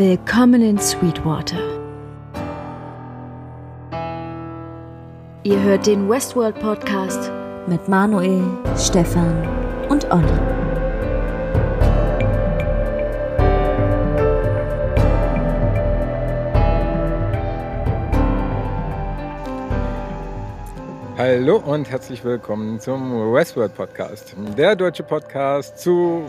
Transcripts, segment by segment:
Willkommen in Sweetwater. Ihr hört den Westworld Podcast mit Manuel, Stefan und Olli. Hallo und herzlich willkommen zum Westworld Podcast, der deutsche Podcast zu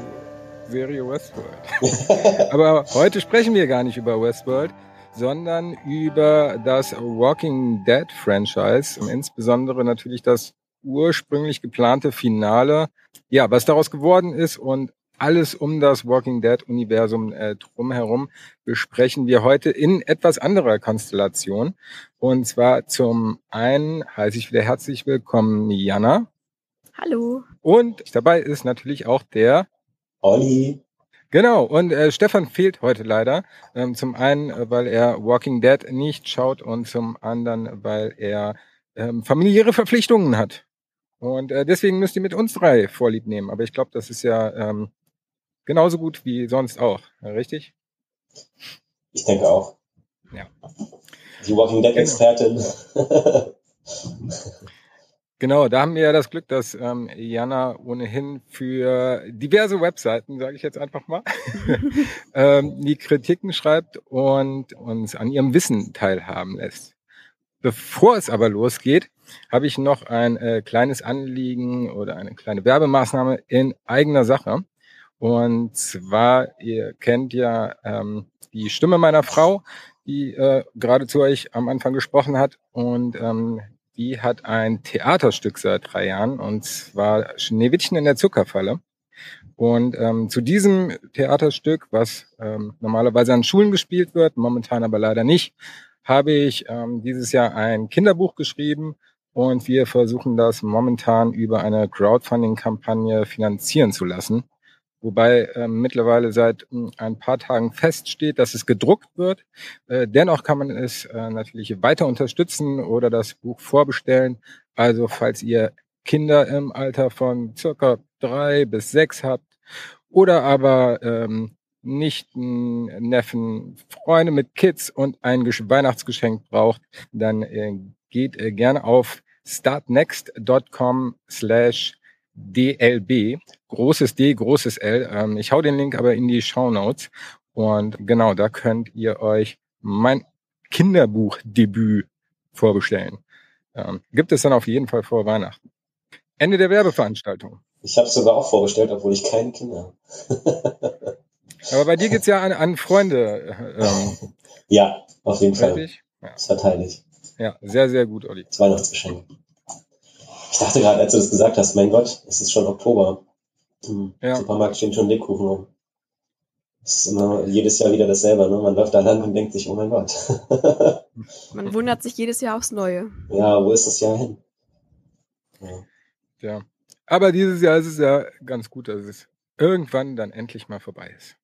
Serie Westworld. Aber heute sprechen wir gar nicht über Westworld, sondern über das Walking Dead Franchise und insbesondere natürlich das ursprünglich geplante Finale. Ja, was daraus geworden ist und alles um das Walking Dead Universum äh, drumherum besprechen wir heute in etwas anderer Konstellation. Und zwar zum einen heiße ich wieder herzlich willkommen Jana. Hallo. Und dabei ist natürlich auch der Olli. Genau, und äh, Stefan fehlt heute leider. Ähm, zum einen, äh, weil er Walking Dead nicht schaut und zum anderen, weil er ähm, familiäre Verpflichtungen hat. Und äh, deswegen müsst ihr mit uns drei Vorlieb nehmen. Aber ich glaube, das ist ja ähm, genauso gut wie sonst auch, richtig? Ich denke auch. Ja. Die Walking Dead Expertin. Genau. genau, da haben wir ja das Glück, dass ähm, Jana ohnehin für diverse Webseiten, sage ich jetzt einfach mal, ähm, die Kritiken schreibt und uns an ihrem Wissen teilhaben lässt. Bevor es aber losgeht, habe ich noch ein äh, kleines Anliegen oder eine kleine Werbemaßnahme in eigener Sache. Und zwar, ihr kennt ja ähm, die Stimme meiner Frau, die äh, gerade zu euch am Anfang gesprochen hat. Und ähm, die hat ein Theaterstück seit drei Jahren, und zwar Schneewittchen in der Zuckerfalle. Und ähm, zu diesem Theaterstück, was ähm, normalerweise an Schulen gespielt wird, momentan aber leider nicht, habe ich ähm, dieses Jahr ein Kinderbuch geschrieben und wir versuchen das momentan über eine Crowdfunding-Kampagne finanzieren zu lassen wobei äh, mittlerweile seit mh, hm, ein paar Tagen feststeht, dass es gedruckt wird. Äh, dennoch kann man es äh, natürlich weiter unterstützen oder das Buch vorbestellen. Also falls ihr Kinder im Alter von circa drei bis sechs habt oder aber ähm, Nichten, Neffen, Freunde mit Kids und ein Weihnachtsgeschenk braucht, dann äh, geht äh, gerne auf startnext.com slash DLB, großes D, großes L. Ähm, ich hau den Link aber in die Show Notes. Und genau, da könnt ihr euch mein Kinderbuchdebüt vorbestellen. Ähm, gibt es dann auf jeden Fall vor Weihnachten. Ende der Werbeveranstaltung. Ich habe sogar auch vorbestellt, obwohl ich keine Kinder habe. aber bei dir geht's ja an, an Freunde. Ähm, ja, auf jeden Fall. Ja. Das verteile ich. Ja, sehr, sehr gut, Olli. Das Weihnachtsgeschenk. Ich dachte gerade, als du das gesagt hast, mein Gott, es ist schon Oktober. Im ja. Supermarkt stehen schon Lebkuchen rum. Es ist immer jedes Jahr wieder dasselbe. Ne? Man läuft da lang und denkt sich, oh mein Gott. Man wundert sich jedes Jahr aufs Neue. Ja, wo ist das Jahr hin? Ja. ja. Aber dieses Jahr ist es ja ganz gut, dass es irgendwann dann endlich mal vorbei ist.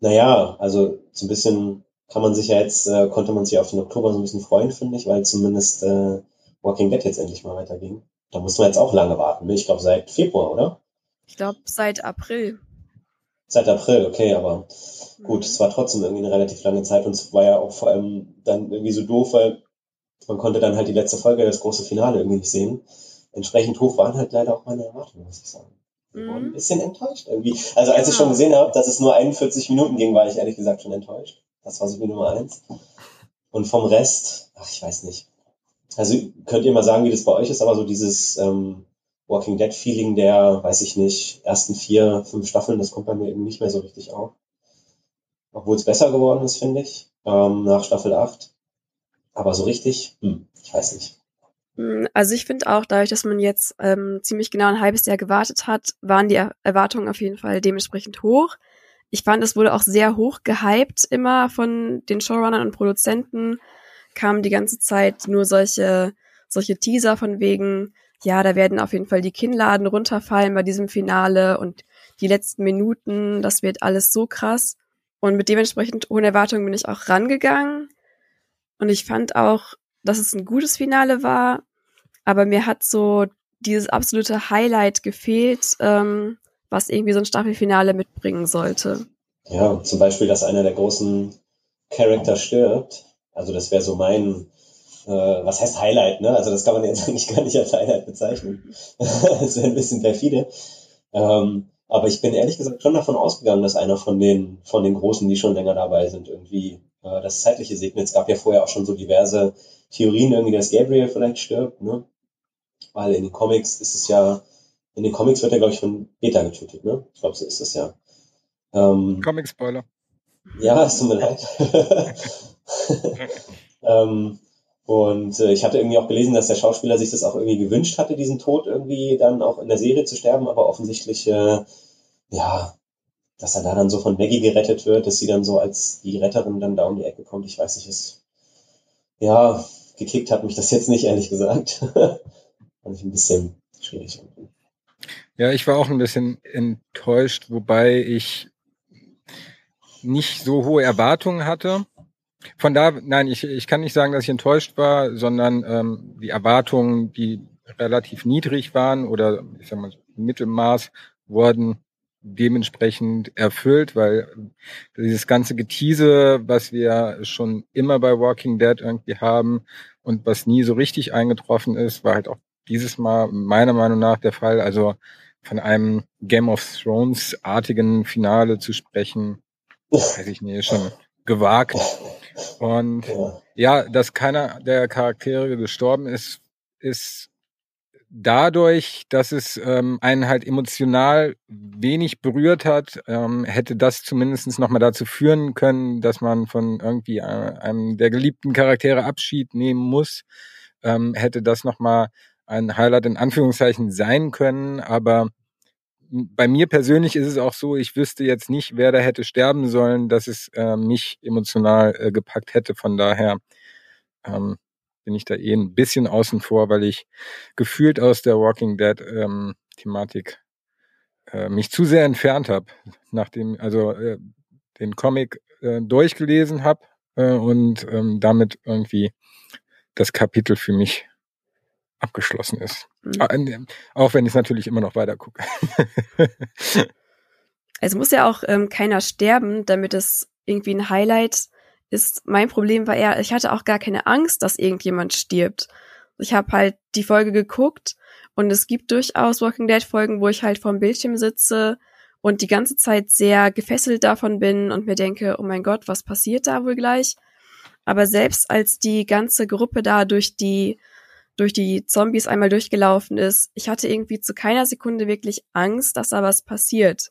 Naja, also so ein bisschen kann man sich ja jetzt, äh, konnte man sich auf den Oktober so ein bisschen freuen, finde ich, weil zumindest äh, Walking Dead jetzt endlich mal weiterging. Da muss man jetzt auch lange warten. Ne? Ich glaube seit Februar, oder? Ich glaube seit April. Seit April, okay, aber gut, es war trotzdem irgendwie eine relativ lange Zeit und es war ja auch vor allem dann irgendwie so doof, weil man konnte dann halt die letzte Folge, das große Finale irgendwie nicht sehen. Entsprechend hoch waren halt leider auch meine Erwartungen, muss ich sagen. Ich war ein mhm. bisschen enttäuscht irgendwie. Also als ich schon gesehen habe, dass es nur 41 Minuten ging, war ich ehrlich gesagt schon enttäuscht. Das war so wie Nummer eins. Und vom Rest, ach, ich weiß nicht. Also könnt ihr mal sagen, wie das bei euch ist, aber so dieses ähm, Walking Dead Feeling der, weiß ich nicht, ersten vier, fünf Staffeln, das kommt bei mir eben nicht mehr so richtig auf. Obwohl es besser geworden ist, finde ich, ähm, nach Staffel 8. Aber so richtig, hm, ich weiß nicht. Hm, also ich finde auch, dadurch, dass man jetzt ähm, ziemlich genau ein halbes Jahr gewartet hat, waren die Erwartungen auf jeden Fall dementsprechend hoch. Ich fand, es wurde auch sehr hoch gehypt immer von den Showrunnern und Produzenten kamen die ganze Zeit nur solche, solche Teaser von wegen, ja, da werden auf jeden Fall die Kinnladen runterfallen bei diesem Finale und die letzten Minuten, das wird alles so krass. Und mit dementsprechend hohen Erwartungen bin ich auch rangegangen. Und ich fand auch, dass es ein gutes Finale war, aber mir hat so dieses absolute Highlight gefehlt, ähm, was irgendwie so ein Staffelfinale mitbringen sollte. Ja, zum Beispiel, dass einer der großen Charakter stirbt, also das wäre so mein, äh, was heißt Highlight, ne? Also das kann man jetzt eigentlich gar nicht als Highlight bezeichnen. das wäre ein bisschen perfide. Ähm, aber ich bin ehrlich gesagt schon davon ausgegangen, dass einer von den, von den Großen, die schon länger dabei sind, irgendwie äh, das Zeitliche segnet. Es gab ja vorher auch schon so diverse Theorien, irgendwie, dass Gabriel vielleicht stirbt, ne? Weil in den Comics ist es ja, in den Comics wird er, glaube ich, von Beta getötet, ne? Ich glaube, so ist es ja. Ähm, Comic-Spoiler. Ja, es tut mir leid. ähm, und äh, ich hatte irgendwie auch gelesen, dass der Schauspieler sich das auch irgendwie gewünscht hatte, diesen Tod irgendwie dann auch in der Serie zu sterben, aber offensichtlich, äh, ja, dass er da dann so von Maggie gerettet wird, dass sie dann so als die Retterin dann da um die Ecke kommt. Ich weiß nicht, ist, ja, gekickt hat mich das jetzt nicht, ehrlich gesagt. Fand ich ein bisschen schwierig. Ja, ich war auch ein bisschen enttäuscht, wobei ich nicht so hohe Erwartungen hatte. Von da, nein, ich, ich kann nicht sagen, dass ich enttäuscht war, sondern ähm, die Erwartungen, die relativ niedrig waren oder ich sag mal Mittelmaß, wurden dementsprechend erfüllt, weil dieses ganze Getease, was wir schon immer bei Walking Dead irgendwie haben und was nie so richtig eingetroffen ist, war halt auch dieses Mal meiner Meinung nach der Fall. Also von einem Game of Thrones artigen Finale zu sprechen, weiß ich nicht, schon gewagt. Und ja, dass keiner der Charaktere gestorben ist, ist dadurch, dass es ähm, einen halt emotional wenig berührt hat, ähm, hätte das zumindest nochmal dazu führen können, dass man von irgendwie äh, einem der geliebten Charaktere Abschied nehmen muss. Ähm, hätte das nochmal ein Highlight in Anführungszeichen sein können, aber bei mir persönlich ist es auch so, ich wüsste jetzt nicht, wer da hätte sterben sollen, dass es äh, mich emotional äh, gepackt hätte. Von daher ähm, bin ich da eh ein bisschen außen vor, weil ich gefühlt aus der Walking Dead ähm, Thematik äh, mich zu sehr entfernt habe, nachdem also äh, den Comic äh, durchgelesen habe äh, und ähm, damit irgendwie das Kapitel für mich abgeschlossen ist. Mhm. Auch wenn ich natürlich immer noch weiter gucke. es muss ja auch ähm, keiner sterben, damit es irgendwie ein Highlight ist. Mein Problem war eher, ich hatte auch gar keine Angst, dass irgendjemand stirbt. Ich habe halt die Folge geguckt und es gibt durchaus Walking Dead Folgen, wo ich halt vorm Bildschirm sitze und die ganze Zeit sehr gefesselt davon bin und mir denke, oh mein Gott, was passiert da wohl gleich? Aber selbst als die ganze Gruppe da durch die durch die Zombies einmal durchgelaufen ist, ich hatte irgendwie zu keiner Sekunde wirklich Angst, dass da was passiert.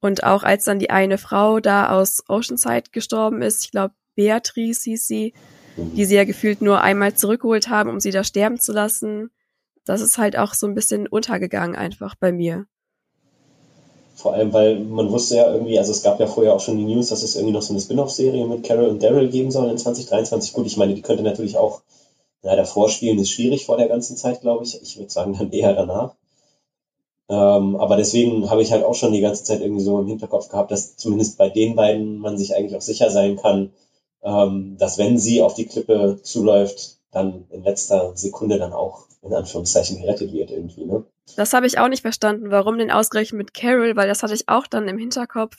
Und auch als dann die eine Frau da aus Oceanside gestorben ist, ich glaube Beatrice hieß sie, die sie ja gefühlt nur einmal zurückgeholt haben, um sie da sterben zu lassen, das ist halt auch so ein bisschen untergegangen einfach bei mir. Vor allem, weil man wusste ja irgendwie, also es gab ja vorher auch schon die News, dass es irgendwie noch so eine Spin-off-Serie mit Carol und Daryl geben soll in 2023. Gut, ich meine, die könnte natürlich auch ja, davor spielen ist schwierig vor der ganzen Zeit, glaube ich. Ich würde sagen, dann eher danach. Ähm, aber deswegen habe ich halt auch schon die ganze Zeit irgendwie so im Hinterkopf gehabt, dass zumindest bei den beiden man sich eigentlich auch sicher sein kann, ähm, dass wenn sie auf die Klippe zuläuft, dann in letzter Sekunde dann auch in Anführungszeichen gerettet wird irgendwie, ne? Das habe ich auch nicht verstanden, warum denn ausgerechnet mit Carol, weil das hatte ich auch dann im Hinterkopf.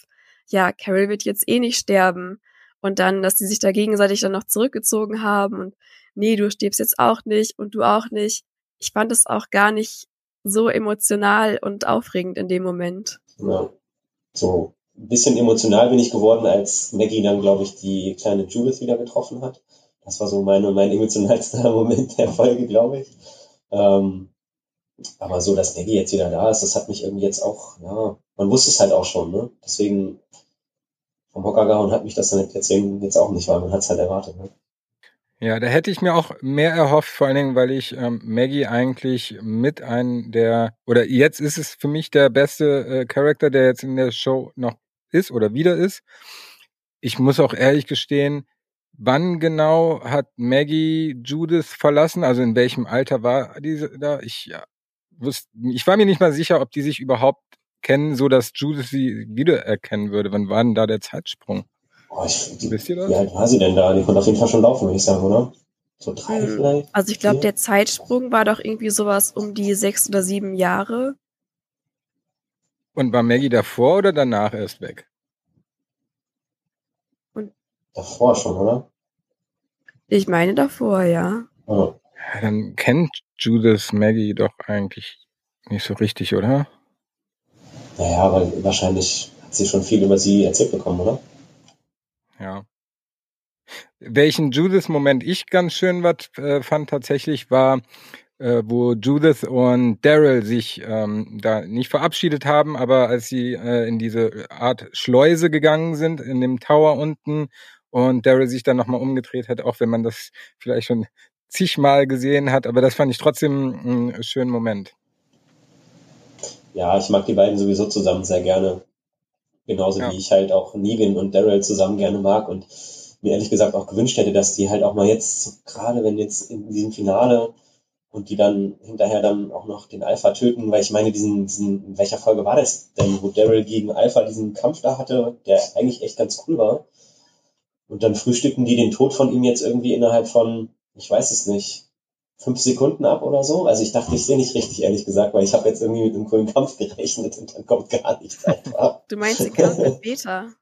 Ja, Carol wird jetzt eh nicht sterben. Und dann, dass die sich da gegenseitig dann noch zurückgezogen haben und nee, du stirbst jetzt auch nicht und du auch nicht. Ich fand es auch gar nicht so emotional und aufregend in dem Moment. Ja. So ein bisschen emotional bin ich geworden, als Maggie dann, glaube ich, die kleine Judith wieder getroffen hat. Das war so meine, mein emotionalster Moment der Folge, glaube ich. Ähm, aber so, dass Maggie jetzt wieder da ist, das hat mich irgendwie jetzt auch, ja, man wusste es halt auch schon, ne? Deswegen vom Hocker gehauen hat mich das dann deswegen jetzt auch nicht, weil man hat es halt erwartet, ne? Ja, da hätte ich mir auch mehr erhofft, vor allen Dingen, weil ich ähm, Maggie eigentlich mit einem der, oder jetzt ist es für mich der beste äh, Charakter, der jetzt in der Show noch ist oder wieder ist. Ich muss auch ehrlich gestehen, wann genau hat Maggie Judith verlassen? Also in welchem Alter war diese da? Ich ja, wusste, ich war mir nicht mal sicher, ob die sich überhaupt kennen, so dass Judith sie wiedererkennen würde. Wann war denn da der Zeitsprung? Oh, ich, die, Wisst ihr das? Wie alt war sie denn da? Die konnte auf jeden Fall schon laufen, würde ich sagen, oder? So drei hm. vielleicht? Also ich glaube, der Zeitsprung war doch irgendwie sowas um die sechs oder sieben Jahre. Und war Maggie davor oder danach erst weg? Und Davor schon, oder? Ich meine davor, ja. Oh. ja dann kennt Judith Maggie doch eigentlich nicht so richtig, oder? Naja, aber wahrscheinlich hat sie schon viel über sie erzählt bekommen, oder? Ja. Welchen Judith-Moment ich ganz schön wat, äh, fand tatsächlich war, äh, wo Judith und Daryl sich ähm, da nicht verabschiedet haben, aber als sie äh, in diese Art Schleuse gegangen sind, in dem Tower unten und Daryl sich dann nochmal umgedreht hat, auch wenn man das vielleicht schon zigmal gesehen hat, aber das fand ich trotzdem einen schönen Moment. Ja, ich mag die beiden sowieso zusammen sehr gerne. Genauso ja. wie ich halt auch Negan und Daryl zusammen gerne mag und mir ehrlich gesagt auch gewünscht hätte, dass die halt auch mal jetzt, gerade wenn jetzt in diesem Finale und die dann hinterher dann auch noch den Alpha töten, weil ich meine, diesen, diesen, in welcher Folge war das denn, wo Daryl gegen Alpha diesen Kampf da hatte, der eigentlich echt ganz cool war. Und dann frühstücken die den Tod von ihm jetzt irgendwie innerhalb von, ich weiß es nicht, fünf Sekunden ab oder so. Also ich dachte, ich sehe nicht richtig, ehrlich gesagt, weil ich habe jetzt irgendwie mit einem coolen Kampf gerechnet und dann kommt gar nichts einfach. Du meinst den Kampf mit Beta?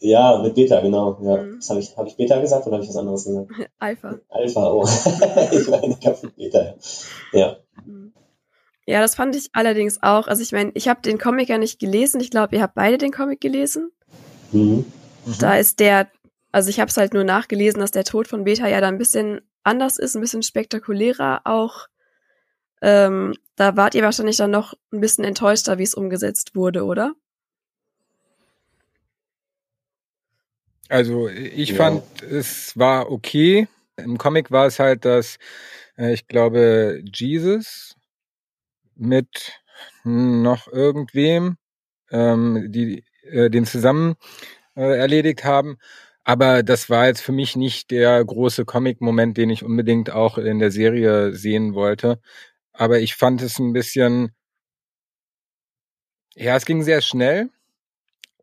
Ja, mit Beta, genau. Ja. Mhm. habe ich, hab ich Beta gesagt oder habe ich was anderes gesagt? Alpha. Alpha, oh. ich meine Kampf mit Beta. Ja. Mhm. Ja, das fand ich allerdings auch. Also ich meine, ich habe den Comic ja nicht gelesen. Ich glaube, ihr habt beide den Comic gelesen. Mhm. Mhm. Da ist der, also ich habe es halt nur nachgelesen, dass der Tod von Beta ja da ein bisschen anders ist, ein bisschen spektakulärer auch. Ähm, da wart ihr wahrscheinlich dann noch ein bisschen enttäuschter, wie es umgesetzt wurde, oder? Also ich ja. fand, es war okay. Im Comic war es halt, dass äh, ich glaube, Jesus mit noch irgendwem, ähm, die äh, den zusammen äh, erledigt haben. Aber das war jetzt für mich nicht der große Comic-Moment, den ich unbedingt auch in der Serie sehen wollte. Aber ich fand es ein bisschen, ja, es ging sehr schnell.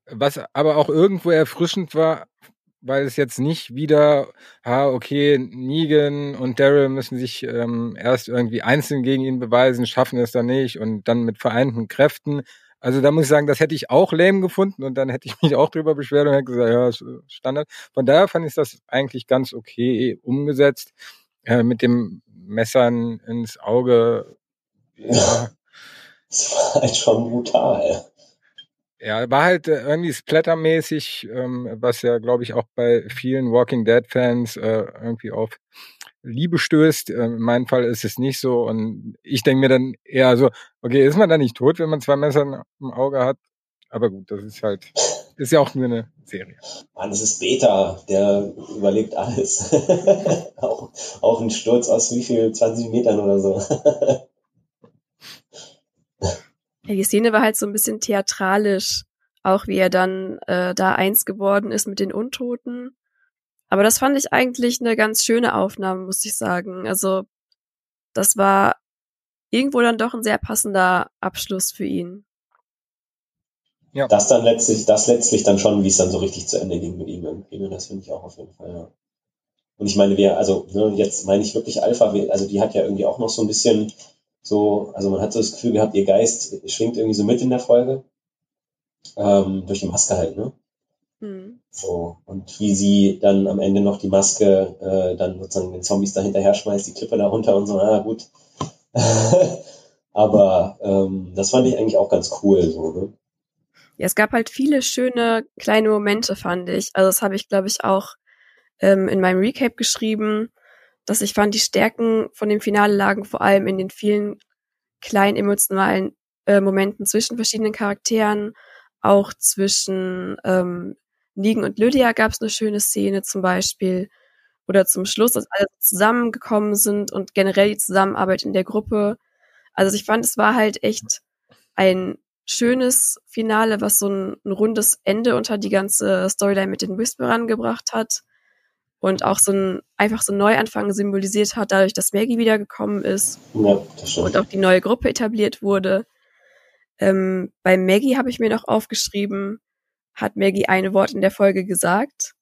Was aber auch irgendwo erfrischend war, weil es jetzt nicht wieder, ha, okay, Negan und Daryl müssen sich ähm, erst irgendwie einzeln gegen ihn beweisen, schaffen es dann nicht und dann mit vereinten Kräften. Also da muss ich sagen, das hätte ich auch lame gefunden und dann hätte ich mich auch drüber beschwert und hätte gesagt, ja, ist Standard. Von daher fand ich das eigentlich ganz okay umgesetzt. Äh, mit dem Messern ins Auge. Ja. Das war halt schon brutal. Ja, war halt äh, irgendwie splattermäßig, ähm, was ja, glaube ich, auch bei vielen Walking Dead-Fans äh, irgendwie auf Liebe stößt. Äh, in meinem Fall ist es nicht so. Und ich denke mir dann eher so, okay, ist man da nicht tot, wenn man zwei Messer im Auge hat? Aber gut, das ist halt, ist ja auch nur eine Serie. Mann, das ist Beta, der überlebt alles. auch, auch ein Sturz aus wie viel? 20 Metern oder so. Ja, die Szene war halt so ein bisschen theatralisch, auch wie er dann äh, da eins geworden ist mit den Untoten. Aber das fand ich eigentlich eine ganz schöne Aufnahme, muss ich sagen. Also das war irgendwo dann doch ein sehr passender Abschluss für ihn. Ja. Das dann letztlich, das letztlich dann schon, wie es dann so richtig zu Ende ging mit ihm irgendwie. Ne? Das finde ich auch auf jeden Fall, ja. Und ich meine, wer, also ne, jetzt meine ich wirklich Alpha, also die hat ja irgendwie auch noch so ein bisschen so, also man hat so das Gefühl gehabt, ihr Geist schwingt irgendwie so mit in der Folge. Ähm, durch die Maske halt, ne? Mhm. So, und wie sie dann am Ende noch die Maske äh, dann sozusagen den Zombies da hinterher schmeißt, die Klippe da runter und so, na gut. Aber ähm, das fand ich eigentlich auch ganz cool, so, ne? Ja, es gab halt viele schöne kleine Momente, fand ich. Also das habe ich, glaube ich, auch ähm, in meinem Recap geschrieben dass ich fand, die Stärken von dem Finale lagen vor allem in den vielen kleinen emotionalen äh, Momenten zwischen verschiedenen Charakteren, auch zwischen ähm, Negan und Lydia gab es eine schöne Szene zum Beispiel. Oder zum Schluss, dass alle zusammengekommen sind und generell die Zusammenarbeit in der Gruppe. Also ich fand, es war halt echt ein schönes Finale, was so ein, ein rundes Ende unter die ganze Storyline mit den Whisperern gebracht hat und auch so ein einfach so ein Neuanfang symbolisiert hat, dadurch, dass Maggie wiedergekommen ist ja, und auch die neue Gruppe etabliert wurde. Ähm, bei Maggie habe ich mir noch aufgeschrieben, hat Maggie ein Wort in der Folge gesagt?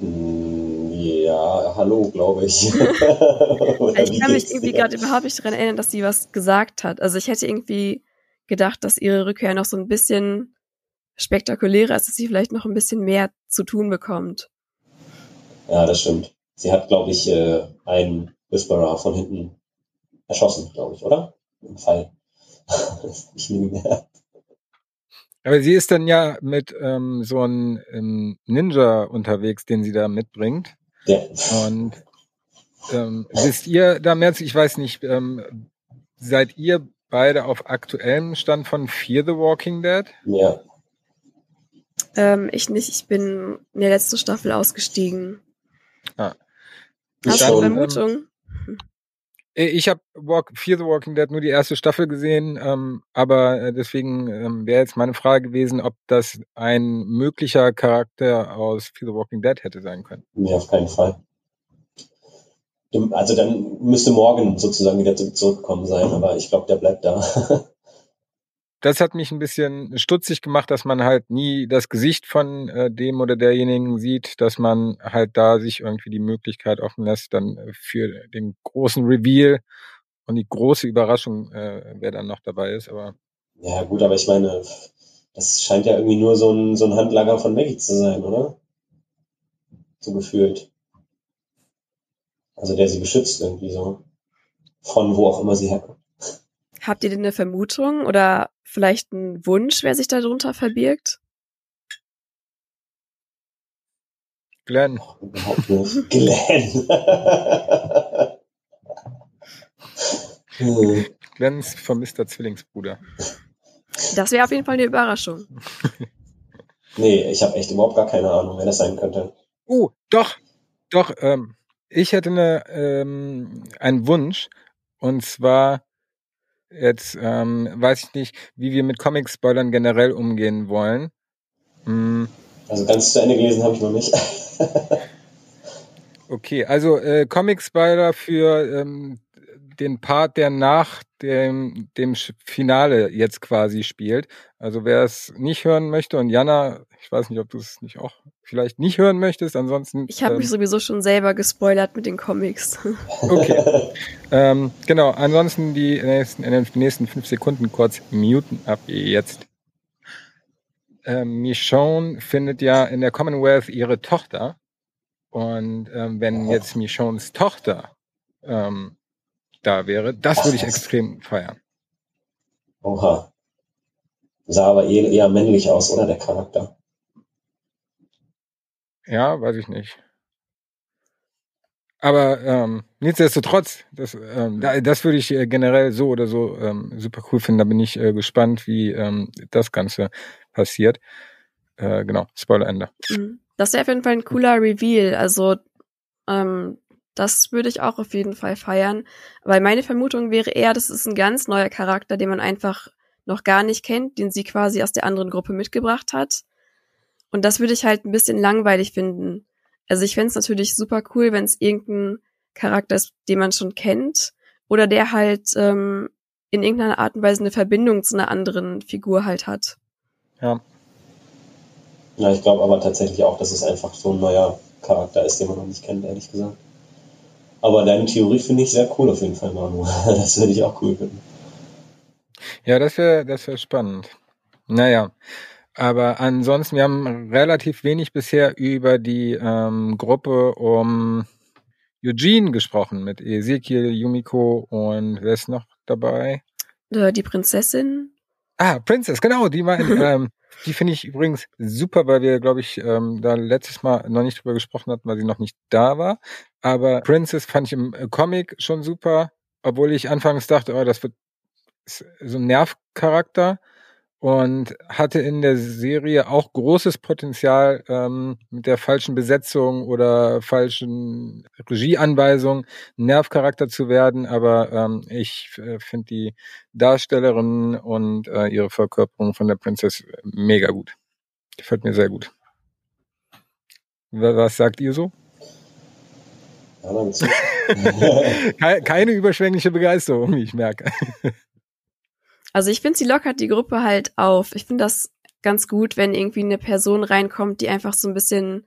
Hm, ja, hallo, glaube ich. ich kann mich irgendwie gerade überhaupt nicht daran erinnern, dass sie was gesagt hat. Also ich hätte irgendwie gedacht, dass ihre Rückkehr noch so ein bisschen spektakulärer ist, dass sie vielleicht noch ein bisschen mehr zu tun bekommt. Ja, das stimmt. Sie hat, glaube ich, äh, einen Whisperer von hinten erschossen, glaube ich, oder? Im Fall. ich nicht mehr. Aber sie ist dann ja mit ähm, so einem ähm, Ninja unterwegs, den sie da mitbringt. Ja. Und ähm, wisst ihr da mehr? Ich weiß nicht, ähm, seid ihr beide auf aktuellem Stand von Fear the Walking Dead? Ja. Ähm, ich nicht, ich bin in der letzten Staffel ausgestiegen. Ah. Hast du ähm, Vermutung? Äh, Ich habe Walk, Fear the Walking Dead nur die erste Staffel gesehen, ähm, aber äh, deswegen ähm, wäre jetzt meine Frage gewesen, ob das ein möglicher Charakter aus Fear the Walking Dead hätte sein können. Nee, auf keinen Fall. Also dann müsste morgen sozusagen wieder zu- zurückgekommen sein, aber ich glaube, der bleibt da. Das hat mich ein bisschen stutzig gemacht, dass man halt nie das Gesicht von äh, dem oder derjenigen sieht, dass man halt da sich irgendwie die Möglichkeit offen lässt, dann äh, für den großen Reveal und die große Überraschung, äh, wer dann noch dabei ist. Aber ja, gut, aber ich meine, das scheint ja irgendwie nur so ein, so ein Handlanger von Maggie zu sein, oder? So gefühlt. Also der sie beschützt irgendwie so. Von wo auch immer sie herkommt. Habt ihr denn eine Vermutung oder vielleicht einen Wunsch, wer sich darunter verbirgt? Glenn, Überhaupt nicht. Glenn. Hm. Glens vermisster Zwillingsbruder. Das wäre auf jeden Fall eine Überraschung. nee, ich habe echt überhaupt gar keine Ahnung, wer das sein könnte. Oh, doch, doch, ähm, ich hätte eine, ähm, einen Wunsch. Und zwar, jetzt ähm, weiß ich nicht, wie wir mit Comic-Spoilern generell umgehen wollen. Hm, Also ganz zu Ende gelesen habe ich noch nicht. okay, also äh, Comic-Spoiler für ähm, den Part, der nach dem, dem Finale jetzt quasi spielt. Also wer es nicht hören möchte und Jana, ich weiß nicht, ob du es nicht auch vielleicht nicht hören möchtest, ansonsten. Ich habe ähm, mich sowieso schon selber gespoilert mit den Comics. Okay. ähm, genau, ansonsten die nächsten, in den nächsten fünf Sekunden kurz muten ab jetzt. Ähm, Michonne findet ja in der Commonwealth ihre Tochter. Und ähm, wenn jetzt Michonnes Tochter ähm, da wäre, das würde ich extrem feiern. Oha. Sah aber eher, eher männlich aus, oder der Charakter? Ja, weiß ich nicht. Aber ähm, nichtsdestotrotz, das, ähm, da, das würde ich äh, generell so oder so ähm, super cool finden. Da bin ich äh, gespannt, wie ähm, das Ganze passiert. Äh, genau, Spoiler-Ende. Mhm. Das wäre auf jeden Fall ein cooler Reveal. Also ähm, das würde ich auch auf jeden Fall feiern. Weil meine Vermutung wäre eher, das ist ein ganz neuer Charakter, den man einfach noch gar nicht kennt, den sie quasi aus der anderen Gruppe mitgebracht hat. Und das würde ich halt ein bisschen langweilig finden. Also ich fände es natürlich super cool, wenn es irgendein Charakter ist, den man schon kennt, oder der halt ähm, in irgendeiner Art und Weise eine Verbindung zu einer anderen Figur halt hat. Ja, Ja, ich glaube aber tatsächlich auch, dass es einfach so ein neuer Charakter ist, den man noch nicht kennt, ehrlich gesagt. Aber deine Theorie finde ich sehr cool auf jeden Fall, Manu. Das würde ich auch cool finden. ja das wäre das wär spannend. Naja, aber ansonsten, wir haben relativ wenig bisher über die ähm, Gruppe um Eugene gesprochen mit Ezekiel, Yumiko und wer ist noch dabei? Äh, Die Prinzessin. Ah, Princess, genau, die war, ähm, die finde ich übrigens super, weil wir, glaube ich, ähm, da letztes Mal noch nicht drüber gesprochen hatten, weil sie noch nicht da war. Aber Princess fand ich im äh, Comic schon super, obwohl ich anfangs dachte, oh, das wird so ein Nervcharakter und hatte in der Serie auch großes Potenzial ähm, mit der falschen Besetzung oder falschen Regieanweisung Nervcharakter zu werden, aber ähm, ich äh, finde die Darstellerin und äh, ihre Verkörperung von der Prinzess mega gut. Gefällt mir sehr gut. Wa- Was sagt ihr so? Keine überschwängliche Begeisterung, wie ich merke. Also ich finde, sie lockert die Gruppe halt auf. Ich finde das ganz gut, wenn irgendwie eine Person reinkommt, die einfach so ein bisschen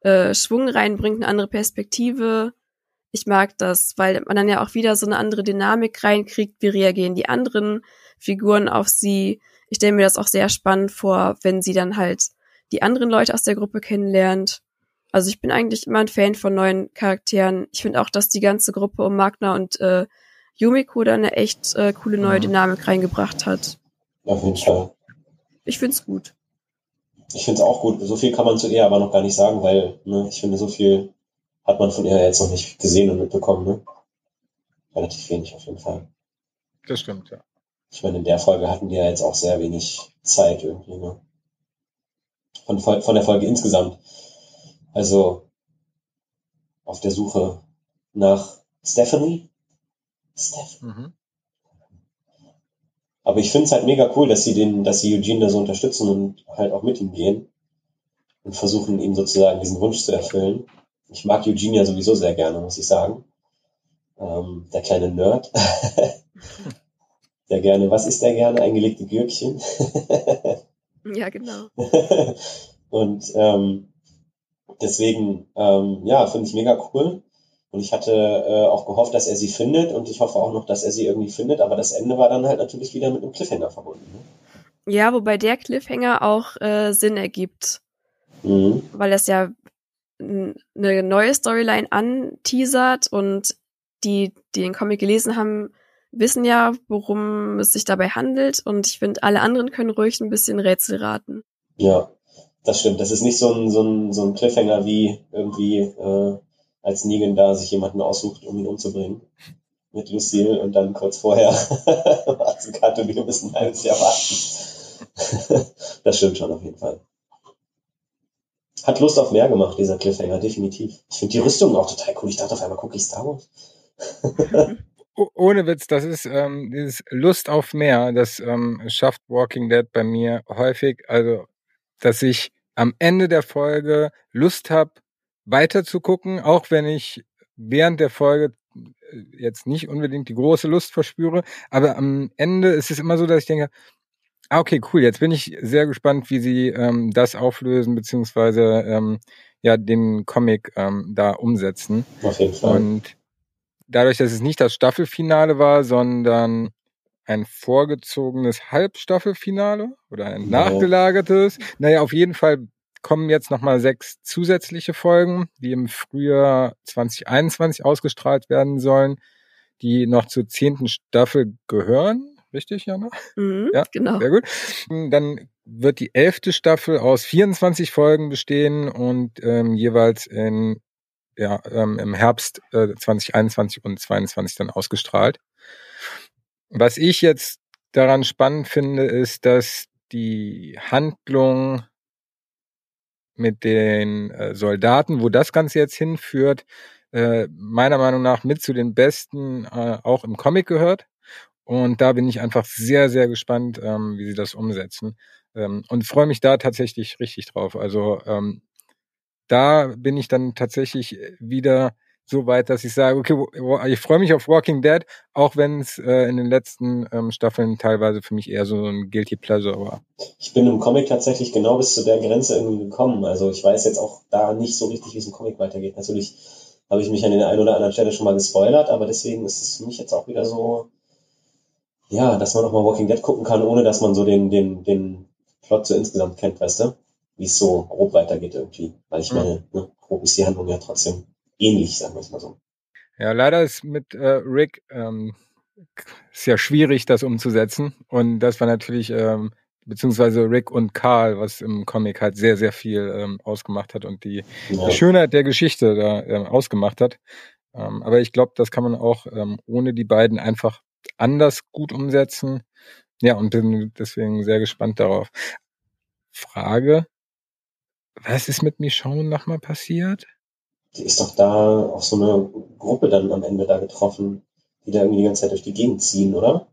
äh, Schwung reinbringt, eine andere Perspektive. Ich mag das, weil man dann ja auch wieder so eine andere Dynamik reinkriegt. Wie reagieren die anderen Figuren auf sie? Ich stelle mir das auch sehr spannend vor, wenn sie dann halt die anderen Leute aus der Gruppe kennenlernt. Also ich bin eigentlich immer ein Fan von neuen Charakteren. Ich finde auch, dass die ganze Gruppe um Magna und äh, Yumiko da eine echt äh, coole neue mhm. Dynamik reingebracht hat. Auf jeden Fall. Ich find's gut. Ich find's auch gut. So viel kann man zu ihr aber noch gar nicht sagen, weil ne, ich finde, so viel hat man von ihr jetzt noch nicht gesehen und mitbekommen. Ne? Relativ wenig auf jeden Fall. Das stimmt, ja. Ich meine, in der Folge hatten die ja jetzt auch sehr wenig Zeit irgendwie. Ne? Von, von der Folge insgesamt. Also auf der Suche nach Stephanie. Mhm. Aber ich finde es halt mega cool, dass sie den, dass sie Eugene da so unterstützen und halt auch mit ihm gehen und versuchen ihm sozusagen diesen Wunsch zu erfüllen. Ich mag Eugene ja sowieso sehr gerne, muss ich sagen. Ähm, der kleine Nerd. der gerne, was ist der gerne? Eingelegte Gürkchen. ja, genau. und ähm, deswegen, ähm, ja, finde ich mega cool. Und ich hatte äh, auch gehofft, dass er sie findet und ich hoffe auch noch, dass er sie irgendwie findet, aber das Ende war dann halt natürlich wieder mit einem Cliffhanger verbunden. Ne? Ja, wobei der Cliffhanger auch äh, Sinn ergibt. Mhm. Weil es ja eine neue Storyline anteasert und die, die den Comic gelesen haben, wissen ja, worum es sich dabei handelt und ich finde, alle anderen können ruhig ein bisschen Rätsel raten. Ja, das stimmt. Das ist nicht so ein, so ein, so ein Cliffhanger wie irgendwie äh, als Negan da sich jemanden aussucht, um ihn umzubringen. Mit Lucille und dann kurz vorher Karte, wir müssen ein halbes Jahr warten. das stimmt schon auf jeden Fall. Hat Lust auf mehr gemacht, dieser Cliffhanger, definitiv. Ich finde die Rüstung auch total cool. Ich dachte auf einmal, gucke ich Star Wars. Ohne Witz, das ist ähm, dieses Lust auf mehr, das ähm, schafft Walking Dead bei mir häufig. Also, dass ich am Ende der Folge Lust habe, weiter zu gucken, auch wenn ich während der Folge äh, jetzt nicht unbedingt die große Lust verspüre, aber am Ende ist es immer so, dass ich denke, ah, okay, cool, jetzt bin ich sehr gespannt, wie sie ähm, das auflösen, beziehungsweise ähm, ja, den Comic ähm, da umsetzen. Auf jeden Fall. Und dadurch, dass es nicht das Staffelfinale war, sondern ein vorgezogenes Halbstaffelfinale oder ein nachgelagertes. Naja, auf jeden Fall kommen jetzt nochmal sechs zusätzliche Folgen, die im Frühjahr 2021 ausgestrahlt werden sollen, die noch zur zehnten Staffel gehören. Richtig, Jana? Mhm, ja, genau. Sehr gut. Dann wird die elfte Staffel aus 24 Folgen bestehen und ähm, jeweils in, ja, ähm, im Herbst äh, 2021 und 2022 dann ausgestrahlt. Was ich jetzt daran spannend finde, ist, dass die Handlung mit den äh, Soldaten, wo das Ganze jetzt hinführt, äh, meiner Meinung nach mit zu den besten äh, auch im Comic gehört. Und da bin ich einfach sehr, sehr gespannt, ähm, wie sie das umsetzen. Ähm, und freue mich da tatsächlich richtig drauf. Also ähm, da bin ich dann tatsächlich wieder so weit, dass ich sage, okay, ich freue mich auf Walking Dead, auch wenn es äh, in den letzten ähm, Staffeln teilweise für mich eher so ein Guilty Pleasure war. Ich bin im Comic tatsächlich genau bis zu der Grenze irgendwie gekommen. Also ich weiß jetzt auch da nicht so richtig, wie es im Comic weitergeht. Natürlich habe ich mich an der einen oder anderen Stelle schon mal gespoilert, aber deswegen ist es für mich jetzt auch wieder so, ja, dass man auch mal Walking Dead gucken kann, ohne dass man so den, den, den Plot so insgesamt kennt, weißt du? Wie es so grob weitergeht irgendwie. Weil ich meine, ne, grob ist die Handlung ja trotzdem ähnlich, sagen wir es mal so. Ja, leider ist mit äh, Rick ähm, sehr schwierig, das umzusetzen. Und das war natürlich, ähm, beziehungsweise Rick und Carl, was im Comic halt sehr, sehr viel ähm, ausgemacht hat und die, ja. die Schönheit der Geschichte da ähm, ausgemacht hat. Ähm, aber ich glaube, das kann man auch ähm, ohne die beiden einfach anders gut umsetzen. Ja, und bin deswegen sehr gespannt darauf. Frage, was ist mit Michonne nochmal passiert? Die ist doch da auf so eine Gruppe dann am Ende da getroffen, die da irgendwie die ganze Zeit durch die Gegend ziehen, oder?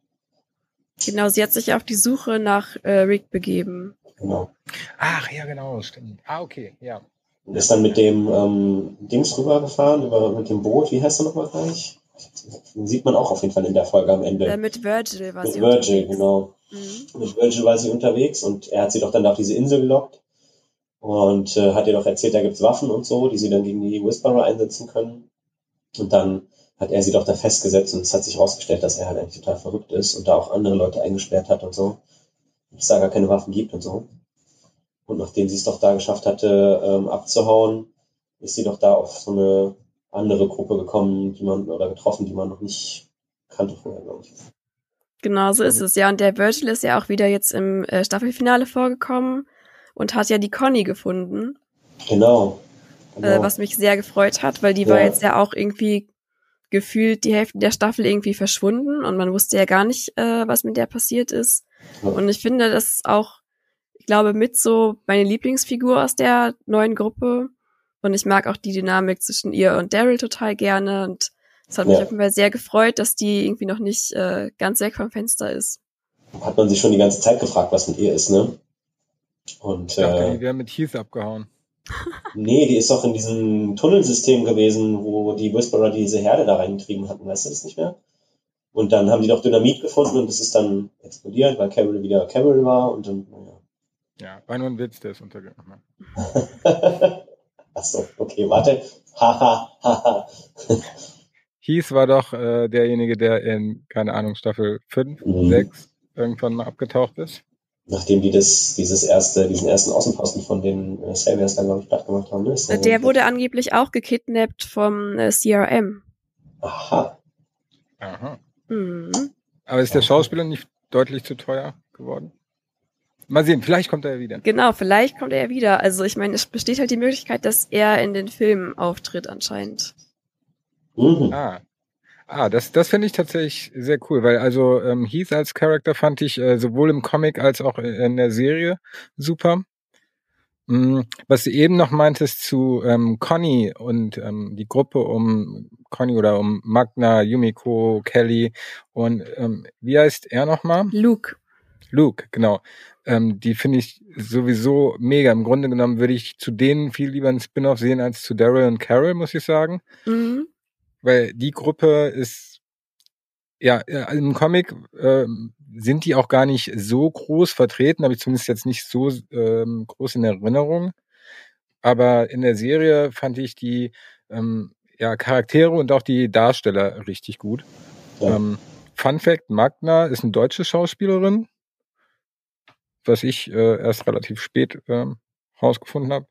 Genau, sie hat sich auf die Suche nach äh, Rick begeben. Genau. Ach ja, genau, stimmt. Ah, okay, ja. Und ist dann mit dem ähm, Dings rübergefahren, über, mit dem Boot, wie heißt er nochmal gleich? Den sieht man auch auf jeden Fall in der Folge am Ende. Äh, mit Virgil war mit sie Virgil, unterwegs. Mit Virgil, genau. Mhm. Mit Virgil war sie unterwegs und er hat sie doch dann auf diese Insel gelockt und äh, hat ihr doch erzählt, da gibt's Waffen und so, die sie dann gegen die Whisperer einsetzen können. Und dann hat er sie doch da festgesetzt und es hat sich herausgestellt, dass er halt eigentlich total verrückt ist und da auch andere Leute eingesperrt hat und so. Es da gar keine Waffen gibt und so. Und nachdem sie es doch da geschafft hatte, ähm, abzuhauen, ist sie doch da auf so eine andere Gruppe gekommen, die man oder getroffen, die man noch nicht kannte vorher, glaube ich. Genau, so ist es ja. Und der Virgil ist ja auch wieder jetzt im äh, Staffelfinale vorgekommen und hat ja die Conny gefunden. Genau. Äh, genau. Äh, was mich sehr gefreut hat, weil die ja. war jetzt ja auch irgendwie gefühlt die Hälfte der Staffel irgendwie verschwunden und man wusste ja gar nicht, äh, was mit der passiert ist. Ja. Und ich finde, das ist auch, ich glaube, mit so meine Lieblingsfigur aus der neuen Gruppe. Und ich mag auch die Dynamik zwischen ihr und Daryl total gerne. Und es hat mich ja. auf jeden Fall sehr gefreut, dass die irgendwie noch nicht äh, ganz weg vom Fenster ist. Hat man sich schon die ganze Zeit gefragt, was mit ihr ist, ne? Und, ich dachte, äh, die wäre mit Heath abgehauen. Nee, die ist doch in diesem Tunnelsystem gewesen, wo die Whisperer diese Herde da reingetrieben hatten, weißt du das nicht mehr? Und dann haben die doch Dynamit gefunden und es ist dann explodiert, weil Carol wieder Carol war und dann, naja. Ja, war nur ein Witz, der ist untergegangen. Achso, okay, warte. Haha, haha. Heath war doch äh, derjenige, der in, keine Ahnung, Staffel 5, mhm. 6 irgendwann mal abgetaucht ist nachdem die das, dieses erste, diesen ersten Außenposten von den äh, Saviors dann, glaube ich, platt gemacht haben. Ne? Der wurde angeblich auch gekidnappt vom äh, CRM. Aha. Aha. Mhm. Aber ist der Schauspieler nicht deutlich zu teuer geworden? Mal sehen, vielleicht kommt er ja wieder. Genau, vielleicht kommt er ja wieder. Also ich meine, es besteht halt die Möglichkeit, dass er in den Filmen auftritt anscheinend. Mhm. Ah, Ah, das, das finde ich tatsächlich sehr cool, weil also ähm, Heath als Charakter fand ich äh, sowohl im Comic als auch in der Serie super. Mhm, was du eben noch meintest zu ähm, Conny und ähm, die Gruppe um Conny oder um Magna, Yumiko, Kelly und ähm, wie heißt er nochmal? Luke. Luke, genau. Ähm, die finde ich sowieso mega. Im Grunde genommen würde ich zu denen viel lieber einen Spin-off sehen als zu Daryl und Carol, muss ich sagen. Mhm weil die Gruppe ist ja im Comic äh, sind die auch gar nicht so groß vertreten, habe ich zumindest jetzt nicht so ähm, groß in Erinnerung. Aber in der Serie fand ich die ähm, ja, Charaktere und auch die Darsteller richtig gut. Ja. Ähm, Fun Fact: Magna ist eine deutsche Schauspielerin, was ich äh, erst relativ spät äh, rausgefunden habe.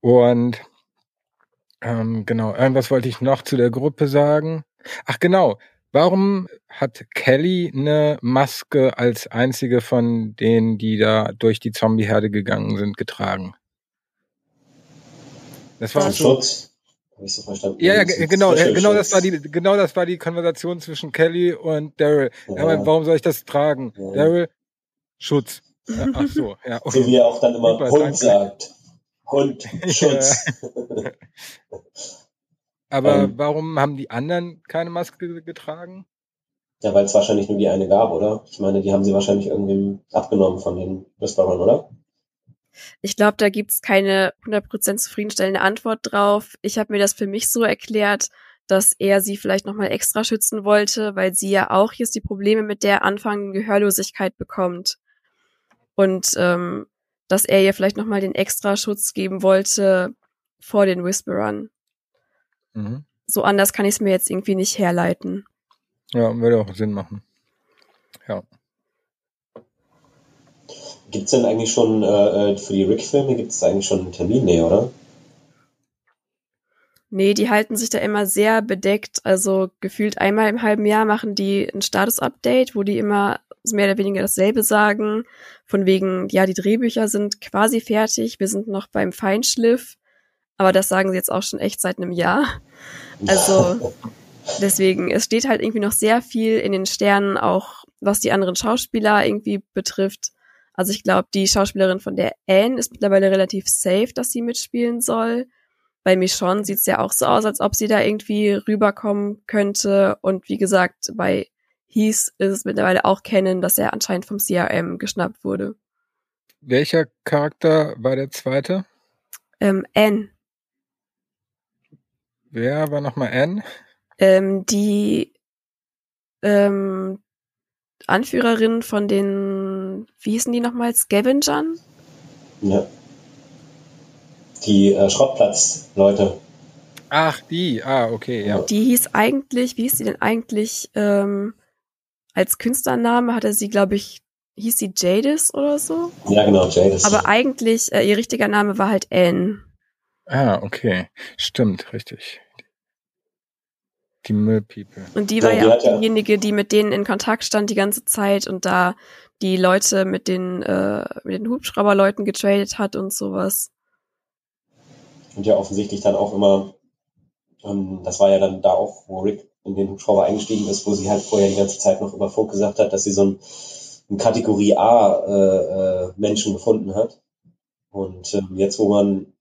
Und ähm, genau, irgendwas wollte ich noch zu der Gruppe sagen. Ach genau, warum hat Kelly eine Maske als einzige von denen, die da durch die Zombieherde gegangen sind, getragen? Das war so. Schutz. Hab ich so verstanden. Ja, ja, genau, genau das war die, genau das war die Konversation zwischen Kelly und Daryl. Ja. Ja, warum soll ich das tragen? Ja. Daryl, Schutz. Ach so, ja. Okay. So wie er auch dann immer Hund sagt. Hund, Schutz. Aber ähm, warum haben die anderen keine Maske getragen? Ja, weil es wahrscheinlich nur die eine gab, oder? Ich meine, die haben sie wahrscheinlich irgendwie abgenommen von den Whisperern, oder? Ich glaube, da gibt's keine 100% zufriedenstellende Antwort drauf. Ich habe mir das für mich so erklärt, dass er sie vielleicht nochmal extra schützen wollte, weil sie ja auch jetzt die Probleme mit der anfangenden Gehörlosigkeit bekommt. Und ähm, dass er ihr vielleicht nochmal den extra Schutz geben wollte vor den Whisperern. Mhm. So anders kann ich es mir jetzt irgendwie nicht herleiten. Ja, würde auch Sinn machen. Ja. Gibt es denn eigentlich schon äh, äh für die Rick-Filme, gibt es eigentlich schon einen Termin? Nee, oder? Nee, die halten sich da immer sehr bedeckt. Also gefühlt einmal im halben Jahr machen die ein Status-Update, wo die immer mehr oder weniger dasselbe sagen. Von wegen, ja, die Drehbücher sind quasi fertig, wir sind noch beim Feinschliff. Aber das sagen sie jetzt auch schon echt seit einem Jahr. Also deswegen, es steht halt irgendwie noch sehr viel in den Sternen, auch was die anderen Schauspieler irgendwie betrifft. Also ich glaube, die Schauspielerin von der Anne ist mittlerweile relativ safe, dass sie mitspielen soll. Bei Michonne sieht es ja auch so aus, als ob sie da irgendwie rüberkommen könnte. Und wie gesagt, bei hieß, ist es mittlerweile auch kennen, dass er anscheinend vom CRM geschnappt wurde. Welcher Charakter war der zweite? Ähm, Anne. Wer war nochmal Anne? Ähm, die ähm, Anführerin von den, wie hießen die nochmal, Scavengern? Ja. Die äh, Schrottplatz-Leute. Ach, die, ah, okay, ja. Die hieß eigentlich, wie hieß die denn eigentlich? Ähm, als Künstlername hatte sie, glaube ich, hieß sie Jadis oder so. Ja, genau, Jadis. Aber eigentlich, äh, ihr richtiger Name war halt Anne. Ah, okay. Stimmt, richtig. Die Müllpeople. Und die war ja, ja auch diejenige, die mit denen in Kontakt stand die ganze Zeit und da die Leute mit den, äh, mit den Hubschrauberleuten getradet hat und sowas. Und ja offensichtlich dann auch immer, ähm, das war ja dann da auch, wo Rick in den Hubschrauber eingestiegen ist, wo sie halt vorher die ganze Zeit noch über Funk gesagt hat, dass sie so ein, ein Kategorie A äh, äh, Menschen gefunden hat. Und ähm, jetzt, wo man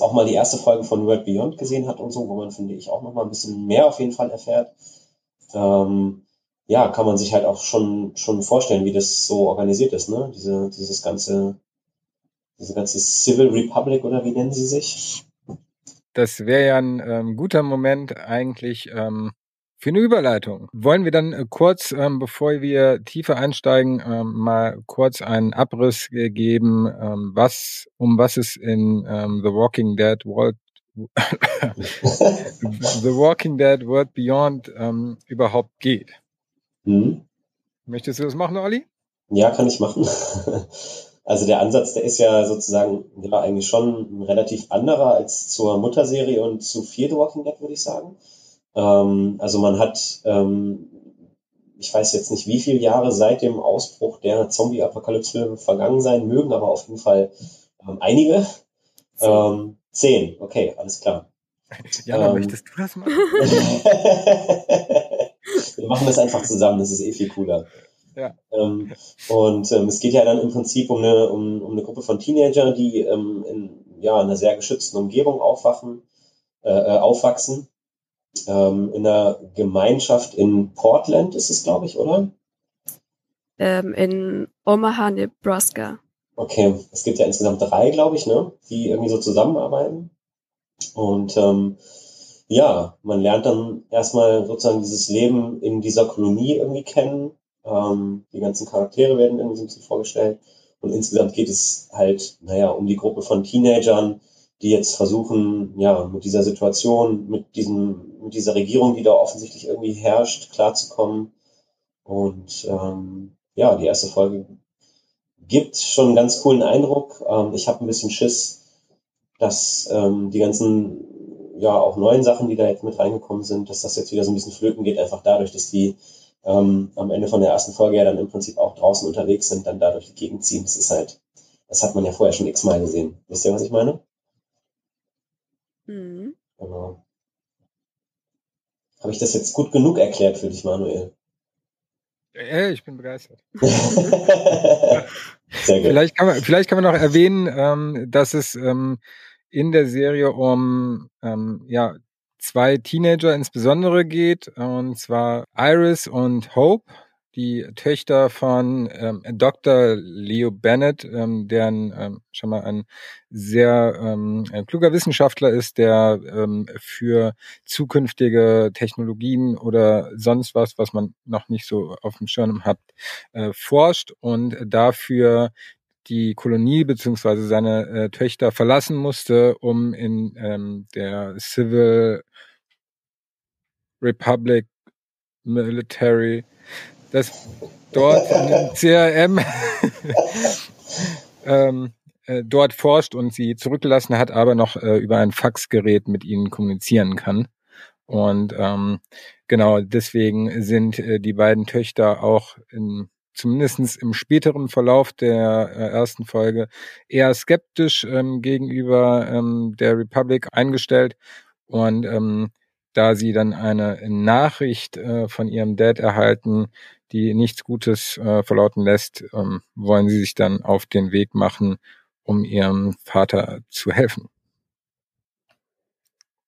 auch mal die erste Folge von World Beyond gesehen hat und so, wo man, finde ich, auch noch mal ein bisschen mehr auf jeden Fall erfährt, ähm, ja, kann man sich halt auch schon, schon vorstellen, wie das so organisiert ist, ne? Diese, dieses ganze, diese ganze Civil Republic oder wie nennen sie sich? Das wäre ja ein ähm, guter Moment eigentlich ähm, für eine Überleitung. Wollen wir dann äh, kurz, ähm, bevor wir tiefer einsteigen, ähm, mal kurz einen Abriss äh, geben, ähm, was, um was es in ähm, The Walking Dead World The Walking Dead World Beyond ähm, überhaupt geht. Mhm. Möchtest du das machen, Olli? Ja, kann ich machen. Also der Ansatz, der ist ja sozusagen ja, eigentlich schon relativ anderer als zur Mutterserie und zu Fear the Walking Dead, würde ich sagen. Ähm, also man hat, ähm, ich weiß jetzt nicht, wie viele Jahre seit dem Ausbruch der Zombie-Apokalypse vergangen sein mögen, aber auf jeden Fall ähm, einige. Ähm, zehn, okay, alles klar. Ja, ähm, möchtest du das machen? Wir machen das einfach zusammen, das ist eh viel cooler. Ja. Ähm, und ähm, es geht ja dann im Prinzip um eine, um, um eine Gruppe von Teenager, die ähm, in ja, einer sehr geschützten Umgebung aufwachen, äh, äh, aufwachsen. Ähm, in einer Gemeinschaft in Portland ist es, glaube ich, oder? Ähm, in Omaha, Nebraska. Okay, es gibt ja insgesamt drei, glaube ich, ne, die irgendwie so zusammenarbeiten. Und ähm, ja, man lernt dann erstmal sozusagen dieses Leben in dieser Kolonie irgendwie kennen ähm, die ganzen Charaktere werden irgendwie so ein bisschen vorgestellt. Und insgesamt geht es halt, naja, um die Gruppe von Teenagern, die jetzt versuchen, ja, mit dieser Situation, mit diesem, mit dieser Regierung, die da offensichtlich irgendwie herrscht, klarzukommen. Und ähm, ja, die erste Folge gibt schon einen ganz coolen Eindruck. Ähm, ich habe ein bisschen Schiss, dass ähm, die ganzen, ja, auch neuen Sachen, die da jetzt mit reingekommen sind, dass das jetzt wieder so ein bisschen flöten geht, einfach dadurch, dass die ähm, am Ende von der ersten Folge ja dann im Prinzip auch draußen unterwegs sind, dann dadurch die Gegend ziehen. Das ist halt, das hat man ja vorher schon x-mal gesehen. Wisst ihr, was ich meine? Mhm. Genau. Habe ich das jetzt gut genug erklärt für dich, Manuel? Ja, ich bin begeistert. Vielleicht kann man, vielleicht kann man noch erwähnen, ähm, dass es ähm, in der Serie um ähm, ja, zwei Teenager insbesondere geht, und zwar Iris und Hope, die Töchter von ähm, Dr. Leo Bennett, ähm, der ähm, schon mal ein sehr ähm, ein kluger Wissenschaftler ist, der ähm, für zukünftige Technologien oder sonst was, was man noch nicht so auf dem Schirm hat, äh, forscht und dafür die Kolonie beziehungsweise seine äh, Töchter verlassen musste, um in ähm, der Civil Republic Military, das dort CRM ähm, äh, dort forscht und sie zurückgelassen hat, aber noch äh, über ein Faxgerät mit ihnen kommunizieren kann. Und ähm, genau deswegen sind äh, die beiden Töchter auch in, zumindestens im späteren Verlauf der äh, ersten Folge eher skeptisch ähm, gegenüber ähm, der Republic eingestellt. Und ähm, da sie dann eine Nachricht äh, von ihrem Dad erhalten, die nichts Gutes äh, verlauten lässt, ähm, wollen sie sich dann auf den Weg machen, um ihrem Vater zu helfen.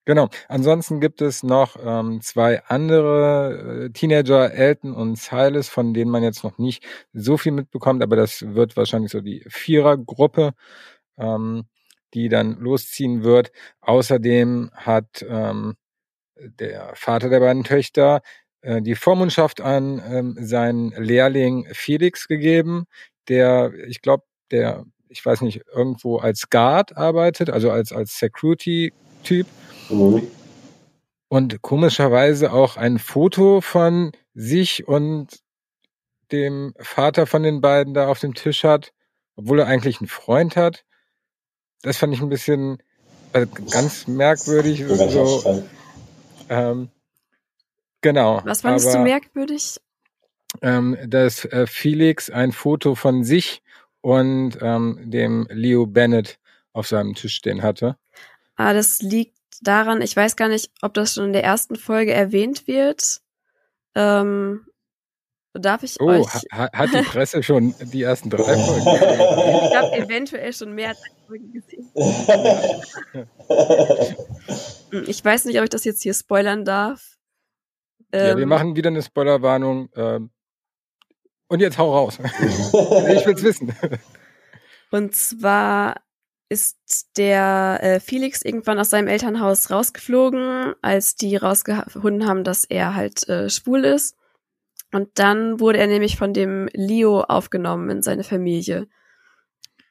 Genau. Ansonsten gibt es noch ähm, zwei andere äh, Teenager, Elton und Silas, von denen man jetzt noch nicht so viel mitbekommt, aber das wird wahrscheinlich so die Vierergruppe, ähm, die dann losziehen wird. Außerdem hat ähm, der Vater der beiden Töchter äh, die Vormundschaft an ähm, seinen Lehrling Felix gegeben, der, ich glaube, der, ich weiß nicht, irgendwo als Guard arbeitet, also als, als Security-Typ. Mhm. Und komischerweise auch ein Foto von sich und dem Vater von den beiden da auf dem Tisch hat, obwohl er eigentlich einen Freund hat. Das fand ich ein bisschen Also ganz merkwürdig. so, ähm, genau. Was fandest aber, du merkwürdig? Ähm, dass äh, Felix ein Foto von sich und ähm, dem Leo Bennett auf seinem Tisch stehen hatte. Ah, das liegt daran, ich weiß gar nicht, ob das schon in der ersten Folge erwähnt wird. Ähm, darf ich oh, euch... Ha hat die Presse schon die ersten drei Folgen? ich habe eventuell schon mehr als eine Folge gesehen. ich weiß nicht, ob ich das jetzt hier spoilern darf. Ja, wir ähm, machen wieder eine Spoilerwarnung. Ähm, und jetzt hau raus. ich will's wissen. Und zwar ist der äh, Felix irgendwann aus seinem Elternhaus rausgeflogen, als die rausgefunden haben, dass er halt äh, schwul ist. Und dann wurde er nämlich von dem Leo aufgenommen in seine Familie.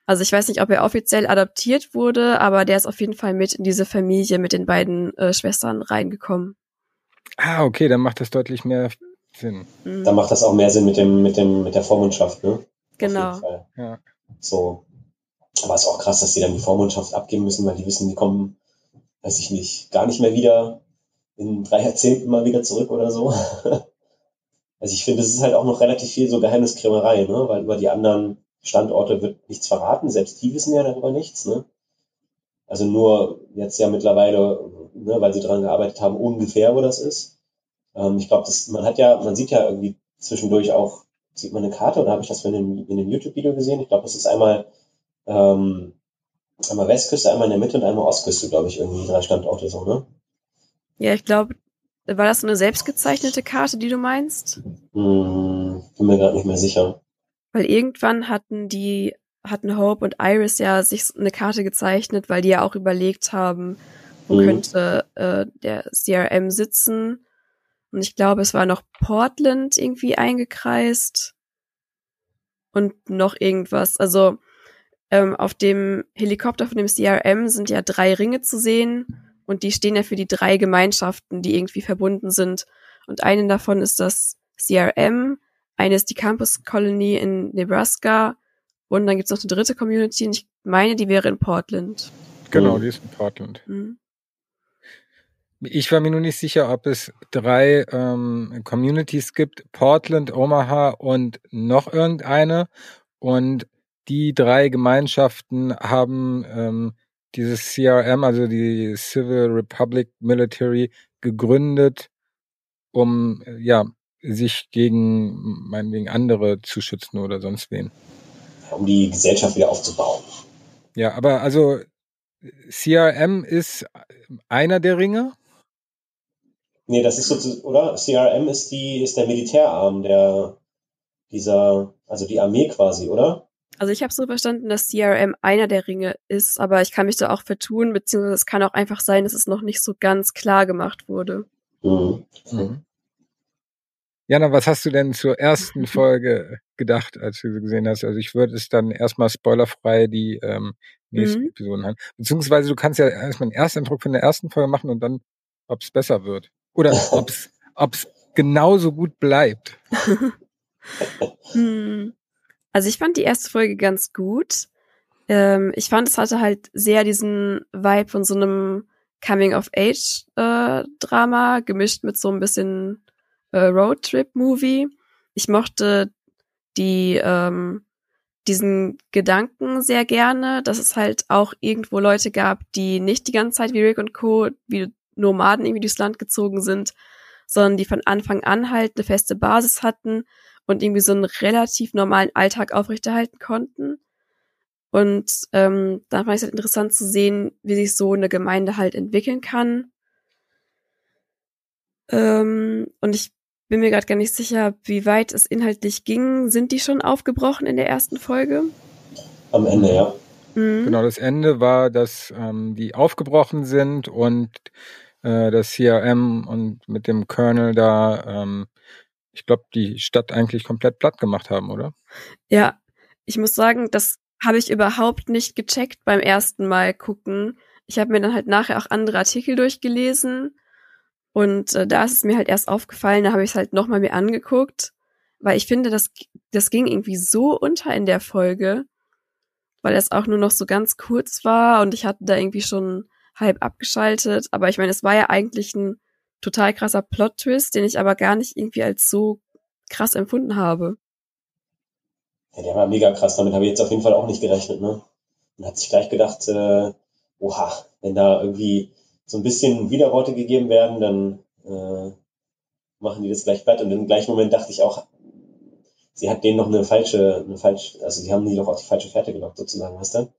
Also ich weiß nicht, ob er offiziell adoptiert wurde, aber der ist auf jeden Fall mit in diese Familie mit den beiden äh, Schwestern reingekommen. Ah, okay, dann macht das deutlich mehr Sinn. Mhm. Dann macht das auch mehr Sinn mit dem mit dem mit der Vormundschaft, ne? Genau. Ja. So, aber es ist auch krass, dass die dann die Vormundschaft abgeben müssen, weil die wissen, die kommen, weiß ich nicht, gar nicht mehr wieder in drei Jahrzehnten mal wieder zurück oder so. also ich finde, es ist halt auch noch relativ viel so Geheimniskrämerei, ne? weil über die anderen Standorte wird nichts verraten, selbst die wissen ja darüber nichts. Ne? Also nur jetzt ja mittlerweile, ne, weil sie daran gearbeitet haben, ungefähr, wo das ist. Ähm, ich glaube, man hat ja, man sieht ja irgendwie zwischendurch auch, sieht man eine Karte oder habe ich das in einem, in einem YouTube-Video gesehen? Ich glaube, das ist einmal ähm, einmal Westküste, einmal in der Mitte und einmal Ostküste, glaube ich, irgendwie drei Standorte so, ne? Ja, ich glaube, war das so eine selbstgezeichnete Karte, die du meinst? Hm, bin mir gerade nicht mehr sicher. Weil irgendwann hatten die, hatten Hope und Iris ja sich eine Karte gezeichnet, weil die ja auch überlegt haben, wo mhm. könnte äh, der CRM sitzen. Und ich glaube, es war noch Portland irgendwie eingekreist. Und noch irgendwas. Also ähm, auf dem Helikopter von dem CRM sind ja drei Ringe zu sehen und die stehen ja für die drei Gemeinschaften, die irgendwie verbunden sind. Und eine davon ist das CRM, eine ist die Campus Colony in Nebraska und dann gibt's noch eine dritte Community und ich meine, die wäre in Portland. Genau, die ist in Portland. Mhm. Ich war mir nur nicht sicher, ob es drei ähm, Communities gibt, Portland, Omaha und noch irgendeine. Und die drei Gemeinschaften haben ähm, dieses CRM, also die Civil Republic Military, gegründet, um ja sich gegen meinetwegen andere zu schützen oder sonst wen. Um die Gesellschaft wieder aufzubauen. Ja, aber also CRM ist einer der Ringe. Nee, das ist so, oder? CRM ist die, ist der Militärarm der, dieser, also die Armee quasi, oder? Also ich habe so verstanden, dass CRM einer der Ringe ist, aber ich kann mich da auch vertun, beziehungsweise es kann auch einfach sein, dass es noch nicht so ganz klar gemacht wurde. Mhm. Mhm. Jana, was hast du denn zur ersten Folge gedacht, als du sie gesehen hast? Also ich würde es dann erstmal spoilerfrei die ähm, nächsten mhm. Episoden haben. Beziehungsweise du kannst ja erstmal einen Ersteindruck von der ersten Folge machen und dann, ob es besser wird. Oder ob es genauso gut bleibt. hm. Also ich fand die erste Folge ganz gut. Ähm, ich fand, es hatte halt sehr diesen Vibe von so einem Coming-of-Age-Drama, äh, gemischt mit so ein bisschen äh, Roadtrip-Movie. Ich mochte die, ähm, diesen Gedanken sehr gerne, dass es halt auch irgendwo Leute gab, die nicht die ganze Zeit wie Rick und Co., wie Nomaden irgendwie durchs Land gezogen sind, sondern die von Anfang an halt eine feste Basis hatten und irgendwie so einen relativ normalen Alltag aufrechterhalten konnten. Und ähm, da fand ich es halt interessant zu sehen, wie sich so eine Gemeinde halt entwickeln kann. Ähm, und ich bin mir gerade gar nicht sicher, wie weit es inhaltlich ging. Sind die schon aufgebrochen in der ersten Folge? Am Ende, ja. Mhm. Genau, das Ende war, dass ähm, die aufgebrochen sind und äh, das CRM und mit dem Colonel da ähm, ich glaube, die Stadt eigentlich komplett platt gemacht haben, oder? Ja, ich muss sagen, das habe ich überhaupt nicht gecheckt beim ersten Mal gucken. Ich habe mir dann halt nachher auch andere Artikel durchgelesen und äh, da ist es mir halt erst aufgefallen, da habe ich es halt nochmal mir angeguckt, weil ich finde, das, das ging irgendwie so unter in der Folge, weil es auch nur noch so ganz kurz war und ich hatte da irgendwie schon halb abgeschaltet. Aber ich meine, es war ja eigentlich ein total krasser Plot-Twist, den ich aber gar nicht irgendwie als so krass empfunden habe. Ja, der war mega krass. Damit habe ich jetzt auf jeden Fall auch nicht gerechnet, ne? Und hat sich gleich gedacht, äh, oha, wenn da irgendwie so ein bisschen Widerworte gegeben werden, dann äh, machen die das gleich platt. Und im gleichen Moment dachte ich auch, sie hat denen noch eine falsche, eine falsche, also sie haben die doch auf die falsche Fährte gelockt, sozusagen, weißt du?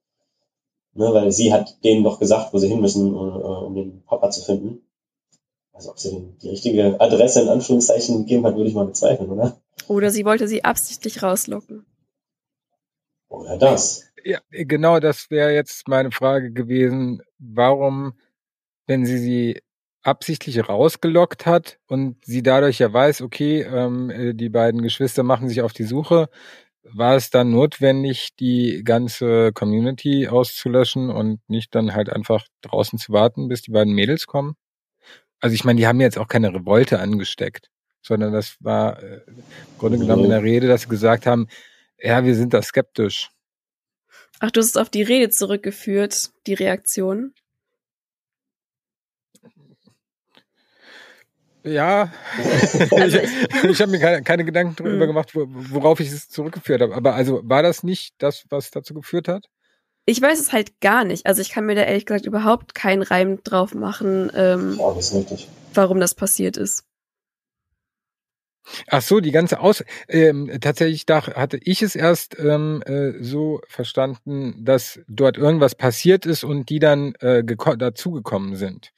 Ne, weil sie hat denen doch gesagt, wo sie hin müssen, um, äh, um den Papa zu finden. Also ob sie den, die richtige Adresse in Anführungszeichen gegeben hat, würde ich mal bezweifeln, oder? Oder sie wollte sie absichtlich rauslocken. Oder das. Ja, genau, das wäre jetzt meine Frage gewesen. Warum, wenn sie sie absichtlich rausgelockt hat und sie dadurch ja weiß, okay, ähm, äh, die beiden Geschwister machen sich auf die Suche, war es dann notwendig, die ganze Community auszulöschen und nicht dann halt einfach draußen zu warten, bis die beiden Mädels kommen? Also ich meine, die haben jetzt auch keine Revolte angesteckt, sondern das war äh, im Grunde genommen in der Rede, dass sie gesagt haben, ja, wir sind da skeptisch. Ach, du hast es auf die Rede zurückgeführt, die Reaktion. Ja, also ich, ich habe mir keine, keine Gedanken darüber hm. gemacht, worauf ich es zurückgeführt habe. Aber also war das nicht das, was dazu geführt hat? Ich weiß es halt gar nicht. Also ich kann mir da ehrlich gesagt überhaupt keinen Reim drauf machen, ähm, ja, das warum das passiert ist. Ach so, die ganze Aus. Ähm, tatsächlich da hatte ich es erst ähm, äh, so verstanden, dass dort irgendwas passiert ist und die dann äh, dazugekommen sind.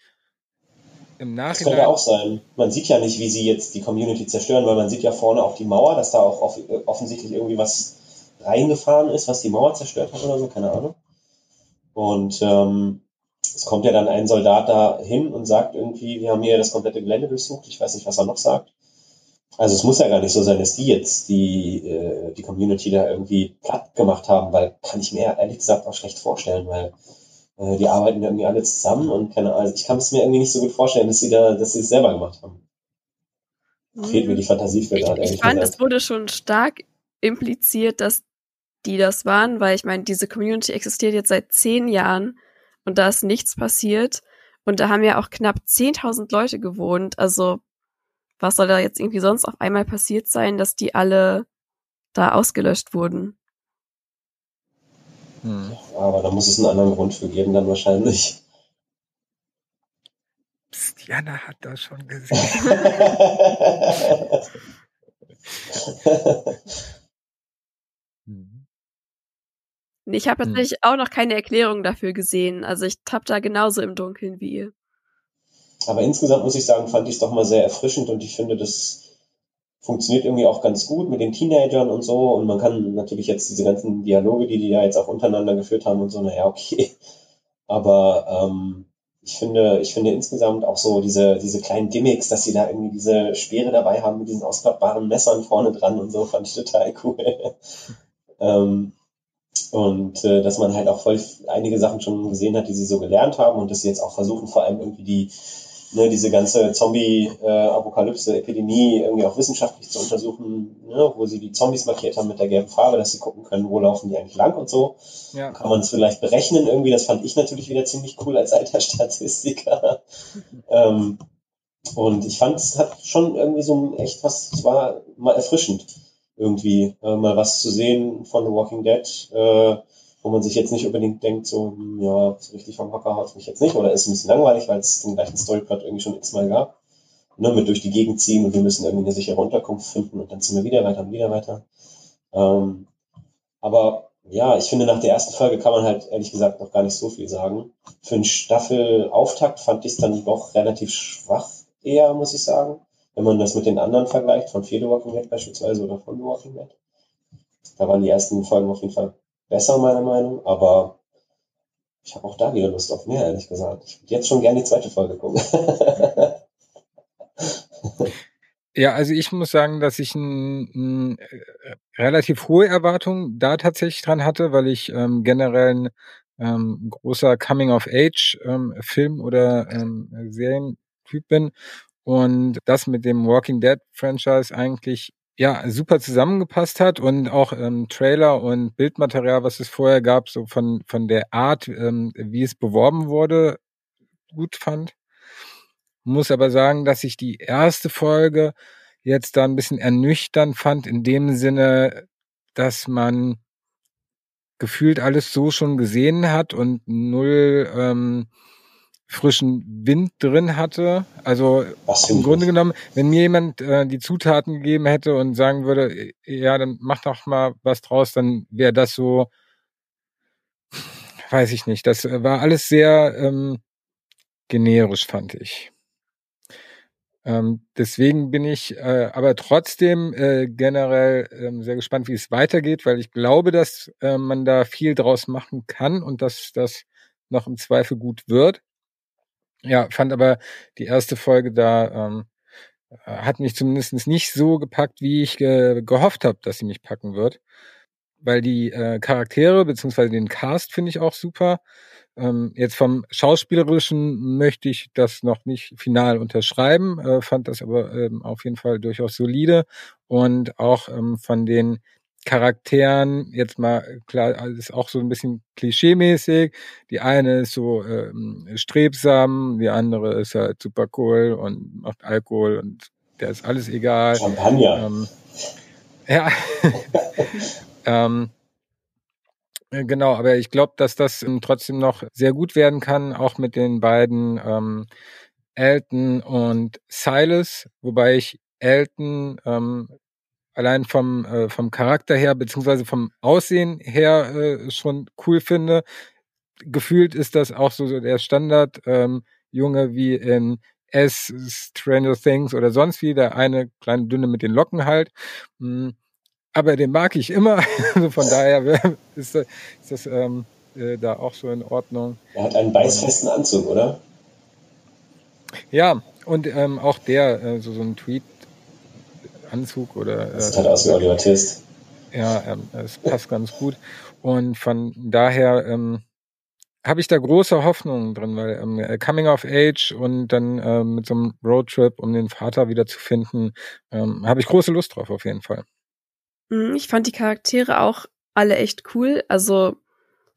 Im Nachhinein. Das könnte auch sein. Man sieht ja nicht, wie sie jetzt die Community zerstören, weil man sieht ja vorne auch die Mauer, dass da auch off offensichtlich irgendwie was reingefahren ist, was die Mauer zerstört hat oder so, keine Ahnung. Und ähm, es kommt ja dann ein Soldat da hin und sagt irgendwie, wir haben hier das komplette Gelände durchsucht. Ich weiß nicht, was er noch sagt. Also es muss ja gar nicht so sein, dass die jetzt die, äh, die Community da irgendwie platt gemacht haben, weil kann ich mir ehrlich gesagt auch schlecht vorstellen, weil äh, die arbeiten irgendwie alle zusammen und keine Ahnung, also ich kann es mir irgendwie nicht so gut vorstellen, dass sie da, dass sie es selber gemacht haben. Mhm. Fehlt mir die Fantasie für gerade. Ich, ich fand, es wurde schon stark impliziert, dass die das waren, weil ich meine, diese Community existiert jetzt seit zehn Jahren und da ist nichts passiert. Und da haben ja auch knapp 10.000 Leute gewohnt. Also was soll da jetzt irgendwie sonst auf einmal passiert sein, dass die alle da ausgelöscht wurden? Hm. Aber da muss es einen anderen Grund für geben, dann wahrscheinlich. Psst, Jana hat das schon gesehen. Ich habe tatsächlich hm. auch noch keine Erklärung dafür gesehen. Also ich tapp da genauso im Dunkeln wie ihr. Aber insgesamt muss ich sagen, fand ich es doch mal sehr erfrischend und ich finde, das funktioniert irgendwie auch ganz gut mit den Teenagern und so. Und man kann natürlich jetzt diese ganzen Dialoge, die die da jetzt auch untereinander geführt haben und so, naja, okay. Aber ähm, ich finde, ich finde insgesamt auch so diese, diese kleinen Gimmicks, dass sie da irgendwie diese Speere dabei haben mit diesen ausklappbaren Messern vorne dran und so, fand ich total cool. ähm, und äh, dass man halt auch voll einige Sachen schon gesehen hat, die sie so gelernt haben und dass sie jetzt auch versuchen, vor allem irgendwie die ne, diese ganze Zombie-Apokalypse, Epidemie irgendwie auch wissenschaftlich zu untersuchen, ne, wo sie die Zombies markiert haben mit der gelben Farbe, dass sie gucken können, wo laufen die eigentlich lang und so. Ja. Kann man es vielleicht berechnen irgendwie, das fand ich natürlich wieder ziemlich cool als alter Statistiker. ähm, und ich fand, es hat schon irgendwie so echt was, es war mal erfrischend, irgendwie äh, mal was zu sehen von The Walking Dead. Äh, wo man sich jetzt nicht unbedingt denkt, so, hm, ja, so richtig vom Hocker haut mich jetzt nicht, oder ist ein bisschen langweilig, weil es den gleichen Storyplot irgendwie schon x-mal gab. Ne, mit durch die Gegend ziehen und wir müssen irgendwie eine sichere Unterkunft finden und dann ziehen wir wieder weiter und wieder weiter. Ähm, aber ja, ich finde, nach der ersten Folge kann man halt ehrlich gesagt noch gar nicht so viel sagen. Für einen Staffelauftakt fand ich es dann doch relativ schwach eher, muss ich sagen. Wenn man das mit den anderen vergleicht, von Fear the Walking Dead beispielsweise oder von The Walking Dead. Da waren die ersten Folgen auf jeden Fall besser, meiner Meinung, aber ich habe auch da wieder Lust auf mehr, ehrlich gesagt. Ich würde jetzt schon gerne die zweite Folge gucken. ja, also ich muss sagen, dass ich ein, ein, äh, relativ hohe Erwartung da tatsächlich dran hatte, weil ich ähm, generell ein ähm, großer Coming-of-Age-Film ähm, oder ähm, Serientyp bin und das mit dem Walking Dead Franchise eigentlich ja super zusammengepasst hat und auch ähm, Trailer und Bildmaterial, was es vorher gab, so von von der Art, ähm, wie es beworben wurde, gut fand. Muss aber sagen, dass ich die erste Folge jetzt da ein bisschen ernüchternd fand, in dem Sinne, dass man gefühlt alles so schon gesehen hat und null ähm, frischen Wind drin hatte. Also im Grunde genommen, wenn mir jemand äh, die Zutaten gegeben hätte und sagen würde, ja, dann mach doch mal was draus, dann wäre das so, weiß ich nicht. Das war alles sehr ähm, generisch, fand ich. Ähm, deswegen bin ich äh, aber trotzdem äh, generell ähm, sehr gespannt, wie es weitergeht, weil ich glaube, dass äh, man da viel draus machen kann und dass das noch im Zweifel gut wird. Ja, fand aber die erste Folge da ähm, hat mich zumindest nicht so gepackt, wie ich ge gehofft habe, dass sie mich packen wird. Weil die äh, Charaktere beziehungsweise den Cast finde ich auch super. Ähm, jetzt vom Schauspielerischen möchte ich das noch nicht final unterschreiben, äh, fand das aber ähm, auf jeden Fall durchaus solide und auch ähm, von den Charakteren, jetzt mal klar, ist auch so ein bisschen klischeemäßig. Die eine ist so ähm, strebsam, die andere ist halt super cool und macht Alkohol und der ist alles egal. Champagner. Ähm, ja. ähm, genau, aber ich glaube, dass das ähm, trotzdem noch sehr gut werden kann, auch mit den beiden ähm, Elton und Silas, wobei ich Elton ähm, allein vom, äh, vom Charakter her, beziehungsweise vom Aussehen her äh, schon cool finde. Gefühlt ist das auch so, so der Standard ähm, Junge wie in S, Stranger Things oder sonst wie, der eine kleine Dünne mit den Locken halt. Mhm. Aber den mag ich immer. also von daher ist, ist das ähm, äh, da auch so in Ordnung. Er hat einen beißfesten Anzug, oder? Ja, und ähm, auch der, äh, so, so ein Tweet, Anzug oder. Das sieht halt aus wie Oliver Twist. Ja, es passt ganz gut. Und von daher ähm, habe ich da große Hoffnungen drin, weil ähm, äh, Coming of Age und dann ähm, mit so einem Roadtrip, um den Vater wieder zu finden, ähm, habe ich große Lust drauf auf jeden Fall. Mhm, ich fand die Charaktere auch alle echt cool. Also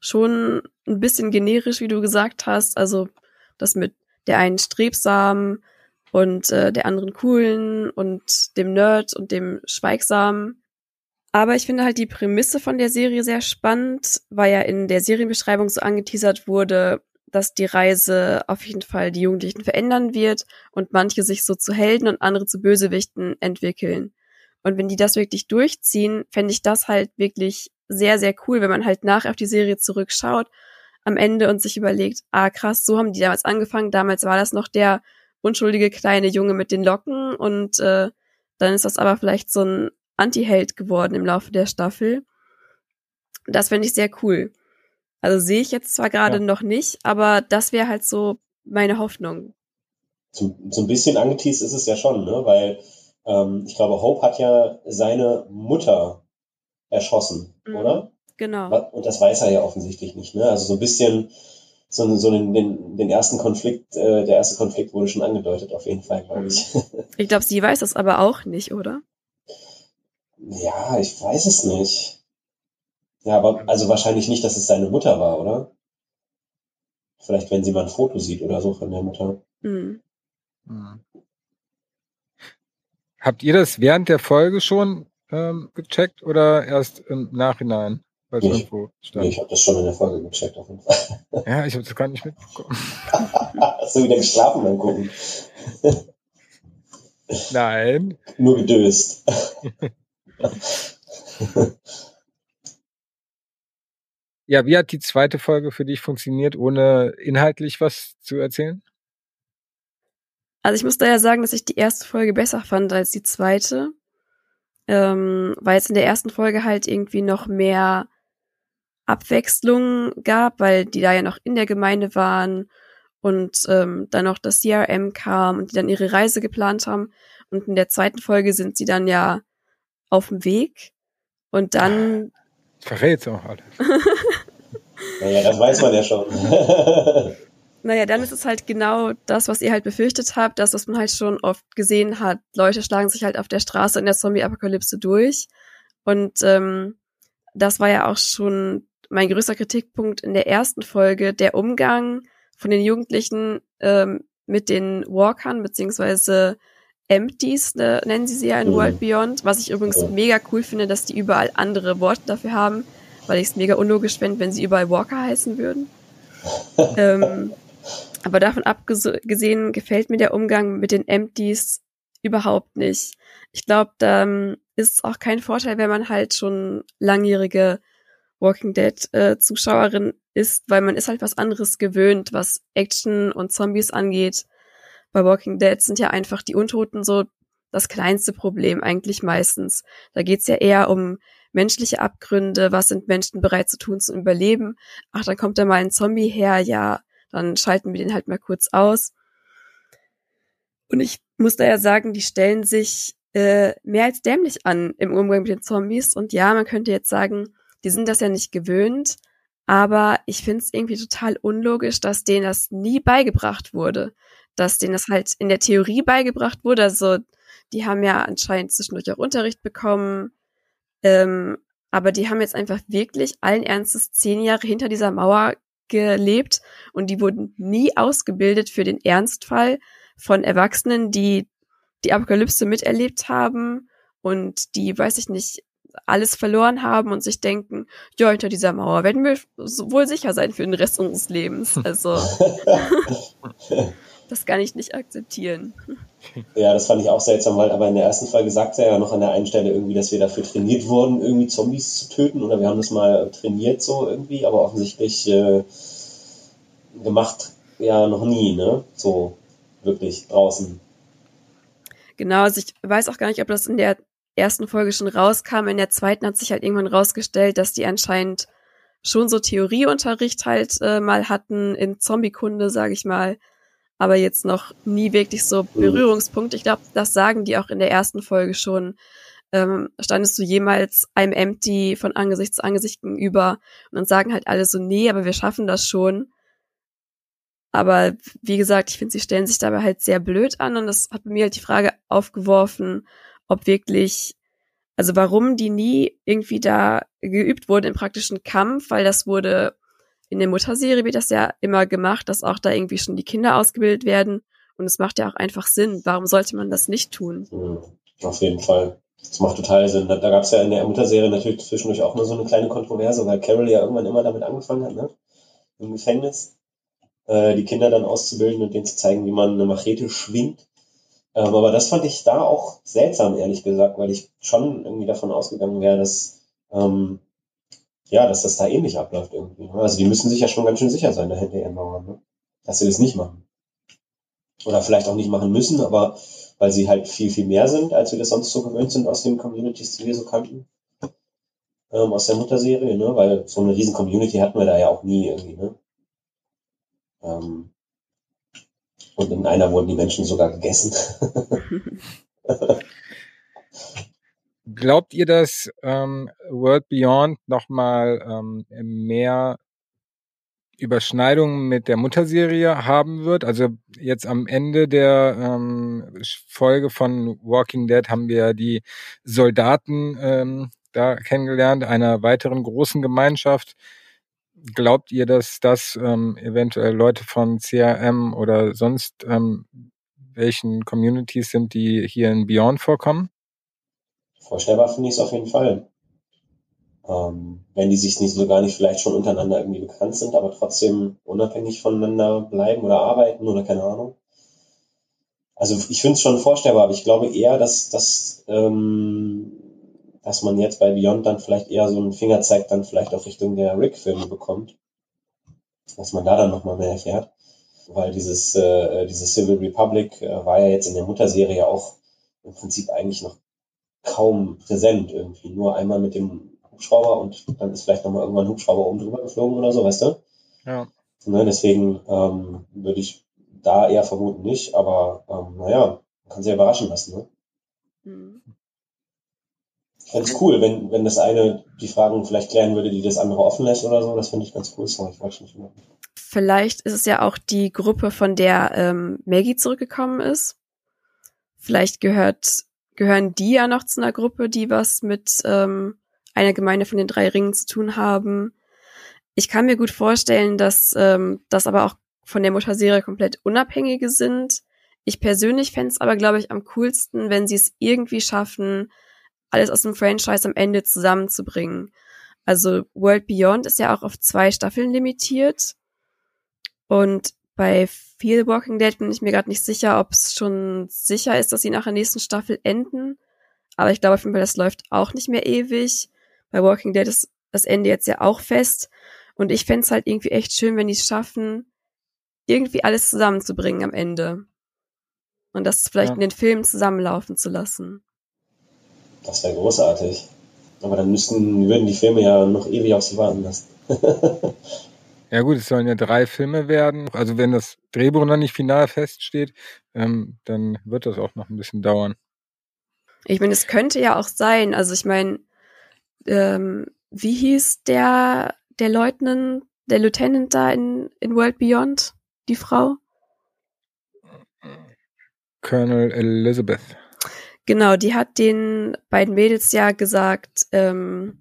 schon ein bisschen generisch, wie du gesagt hast. Also das mit der einen strebsamen, und äh, der anderen coolen und dem Nerd und dem Schweigsamen. Aber ich finde halt die Prämisse von der Serie sehr spannend, weil ja in der Serienbeschreibung so angeteasert wurde, dass die Reise auf jeden Fall die Jugendlichen verändern wird und manche sich so zu Helden und andere zu Bösewichten entwickeln. Und wenn die das wirklich durchziehen, fände ich das halt wirklich sehr, sehr cool, wenn man halt nachher auf die Serie zurückschaut am Ende und sich überlegt, ah krass, so haben die damals angefangen, damals war das noch der unschuldige kleine Junge mit den Locken und äh, dann ist das aber vielleicht so ein Anti-Held geworden im Laufe der Staffel. Das finde ich sehr cool. Also sehe ich jetzt zwar gerade ja. noch nicht, aber das wäre halt so meine Hoffnung. So, so ein bisschen angeteased ist es ja schon, ne? Weil ähm, ich glaube, Hope hat ja seine Mutter erschossen, mhm, oder? Genau. Und das weiß er ja offensichtlich nicht, ne? Also so ein bisschen so, so den, den, den ersten Konflikt, äh, der erste Konflikt wurde schon angedeutet, auf jeden Fall, glaube ich. Ich glaube, sie weiß das aber auch nicht, oder? Ja, ich weiß es nicht. Ja, aber also wahrscheinlich nicht, dass es seine Mutter war, oder? Vielleicht, wenn sie mal ein Foto sieht oder so von der Mutter. Mhm. Mhm. Habt ihr das während der Folge schon ähm, gecheckt oder erst im Nachhinein? Weil nee, irgendwo stand. Nee, ich habe das schon in der Folge gecheckt auf jeden Fall. Ja, ich habe das gar nicht mitbekommen. Hast du wieder geschlafen beim Gucken? Nein. Nur gedöst. ja, wie hat die zweite Folge für dich funktioniert, ohne inhaltlich was zu erzählen? Also ich muss daher sagen, dass ich die erste Folge besser fand als die zweite. Ähm, weil es in der ersten Folge halt irgendwie noch mehr Abwechslung gab, weil die da ja noch in der Gemeinde waren und ähm, dann noch das CRM kam und die dann ihre Reise geplant haben. Und in der zweiten Folge sind sie dann ja auf dem Weg und dann. Verrät's auch alles. naja, das weiß man ja schon. naja, dann ist es halt genau das, was ihr halt befürchtet habt, das, was man halt schon oft gesehen hat. Leute schlagen sich halt auf der Straße in der Zombie-Apokalypse durch. Und ähm, das war ja auch schon mein größter Kritikpunkt in der ersten Folge, der Umgang von den Jugendlichen ähm, mit den Walkern, beziehungsweise Empties, ne, nennen sie sie ja in mhm. World Beyond, was ich übrigens mega cool finde, dass die überall andere Worte dafür haben, weil ich es mega unlogisch fände, wenn sie überall Walker heißen würden. ähm, aber davon abgesehen gefällt mir der Umgang mit den Empties überhaupt nicht. Ich glaube, da ähm, ist es auch kein Vorteil, wenn man halt schon langjährige Walking Dead äh, Zuschauerin ist, weil man ist halt was anderes gewöhnt, was Action und Zombies angeht. Bei Walking Dead sind ja einfach die Untoten so das kleinste Problem eigentlich meistens. Da geht's ja eher um menschliche Abgründe, was sind Menschen bereit zu tun zum Überleben. Ach, dann kommt da mal ein Zombie her, ja, dann schalten wir den halt mal kurz aus. Und ich muss daher sagen, die stellen sich äh, mehr als dämlich an im Umgang mit den Zombies. Und ja, man könnte jetzt sagen, die sind das ja nicht gewöhnt, aber ich finde es irgendwie total unlogisch, dass denen das nie beigebracht wurde. Dass denen das halt in der Theorie beigebracht wurde. Also die haben ja anscheinend zwischendurch auch Unterricht bekommen. Ähm, aber die haben jetzt einfach wirklich allen Ernstes zehn Jahre hinter dieser Mauer gelebt und die wurden nie ausgebildet für den Ernstfall von Erwachsenen, die die Apokalypse miterlebt haben und die, weiß ich nicht, alles verloren haben und sich denken, ja, hinter dieser Mauer werden wir wohl sicher sein für den Rest unseres Lebens. Also das kann ich nicht akzeptieren. Ja, das fand ich auch seltsam, weil aber in der ersten Folge sagt er ja noch an der einen Stelle irgendwie, dass wir dafür trainiert wurden, irgendwie Zombies zu töten oder wir haben das mal trainiert so irgendwie, aber offensichtlich äh, gemacht ja noch nie, ne? So wirklich draußen. Genau, also ich weiß auch gar nicht, ob das in der ersten Folge schon rauskam. In der zweiten hat sich halt irgendwann rausgestellt, dass die anscheinend schon so Theorieunterricht halt äh, mal hatten in Zombiekunde, sage ich mal aber jetzt noch nie wirklich so mhm. Berührungspunkt. Ich glaube, das sagen die auch in der ersten Folge schon. Ähm, standest du jemals einem Empty von Angesicht zu Angesicht gegenüber und dann sagen halt alle so, nee, aber wir schaffen das schon. Aber wie gesagt, ich finde, sie stellen sich dabei halt sehr blöd an und das hat bei mir halt die Frage aufgeworfen, ob wirklich, also warum die nie irgendwie da geübt wurden im praktischen Kampf, weil das wurde in der Mutterserie wird das ja immer gemacht, dass auch da irgendwie schon die Kinder ausgebildet werden. Und es macht ja auch einfach Sinn. Warum sollte man das nicht tun? Mhm. Auf jeden Fall. Das macht total Sinn. Da, da gab es ja in der Mutterserie natürlich zwischendurch auch nur so eine kleine Kontroverse, weil Carol ja irgendwann immer damit angefangen hat, ne? Im Gefängnis. Äh, die Kinder dann auszubilden und denen zu zeigen, wie man eine Machete schwingt. Ähm, aber das fand ich da auch seltsam, ehrlich gesagt, weil ich schon irgendwie davon ausgegangen wäre, dass ähm, ja, dass das da ähnlich abläuft irgendwie. Ne? Also die müssen sich ja schon ganz schön sicher sein dahinter ihren Mauern, ne? dass sie das nicht machen. Oder vielleicht auch nicht machen müssen, aber weil sie halt viel, viel mehr sind, als wir das sonst so gewöhnt sind aus den Communities, die wir so kannten. Ähm, aus der Mutterserie, ne? Weil so eine riesen Community hatten wir da ja auch nie irgendwie, ne? Ähm, und in einer wurden die Menschen sogar gegessen. Glaubt ihr, dass ähm, World Beyond nochmal ähm, mehr Überschneidungen mit der Mutterserie haben wird? Also jetzt am Ende der ähm, Folge von Walking Dead haben wir die Soldaten ähm, da kennengelernt, einer weiteren großen Gemeinschaft. Glaubt ihr, dass das ähm, eventuell Leute von CRM oder sonst ähm, welchen Communities sind, die hier in Beyond vorkommen? Vorstellbar finde ich es auf jeden Fall. Ähm, wenn die sich nicht so gar nicht vielleicht schon untereinander irgendwie bekannt sind, aber trotzdem unabhängig voneinander bleiben oder arbeiten oder keine Ahnung. Also ich finde es schon vorstellbar, aber ich glaube eher, dass, dass, ähm, dass man jetzt bei Beyond dann vielleicht eher so einen Fingerzeig dann vielleicht auch Richtung der Rick-Filme bekommt. Dass man da dann nochmal mehr erfährt. Weil dieses, äh, dieses Civil Republic äh, war ja jetzt in der Mutterserie auch im Prinzip eigentlich noch kaum präsent irgendwie. Nur einmal mit dem Hubschrauber und dann ist vielleicht nochmal irgendwann ein Hubschrauber oben drüber geflogen oder so, weißt du? Ja. Ne, deswegen ähm, würde ich da eher vermuten nicht, aber ähm, naja, man kann sich überraschen lassen, ne? Mhm. Ich fände es cool, wenn, wenn das eine die Fragen vielleicht klären würde, die das andere offen lässt oder so. Das finde ich ganz cool. Sorry, ich weiß nicht mehr. Vielleicht ist es ja auch die Gruppe, von der ähm, Maggie zurückgekommen ist. Vielleicht gehört gehören die ja noch zu einer Gruppe, die was mit ähm, einer Gemeinde von den drei Ringen zu tun haben. Ich kann mir gut vorstellen, dass ähm, das aber auch von der Mutterserie komplett unabhängige sind. Ich persönlich fände es aber, glaube ich, am coolsten, wenn sie es irgendwie schaffen, alles aus dem Franchise am Ende zusammenzubringen. Also World Beyond ist ja auch auf zwei Staffeln limitiert. Und bei Feel Walking Dead bin ich mir gerade nicht sicher, ob es schon sicher ist, dass sie nach der nächsten Staffel enden. Aber ich glaube auf jeden Fall, das läuft auch nicht mehr ewig. Bei Walking Dead ist das Ende jetzt ja auch fest. Und ich fände es halt irgendwie echt schön, wenn die es schaffen, irgendwie alles zusammenzubringen am Ende. Und das vielleicht ja. in den Filmen zusammenlaufen zu lassen. Das wäre großartig. Aber dann müssten, würden die Filme ja noch ewig auf sich warten lassen. ja gut, es sollen ja drei Filme werden. Also wenn das Drehbuch noch nicht final feststeht, ähm, dann wird das auch noch ein bisschen dauern. Ich meine, es könnte ja auch sein, also ich meine, ähm, wie hieß der, der Leutnant, der Lieutenant da in, in World Beyond, die Frau? Colonel Elizabeth. Genau, die hat den beiden Mädels ja gesagt, ähm,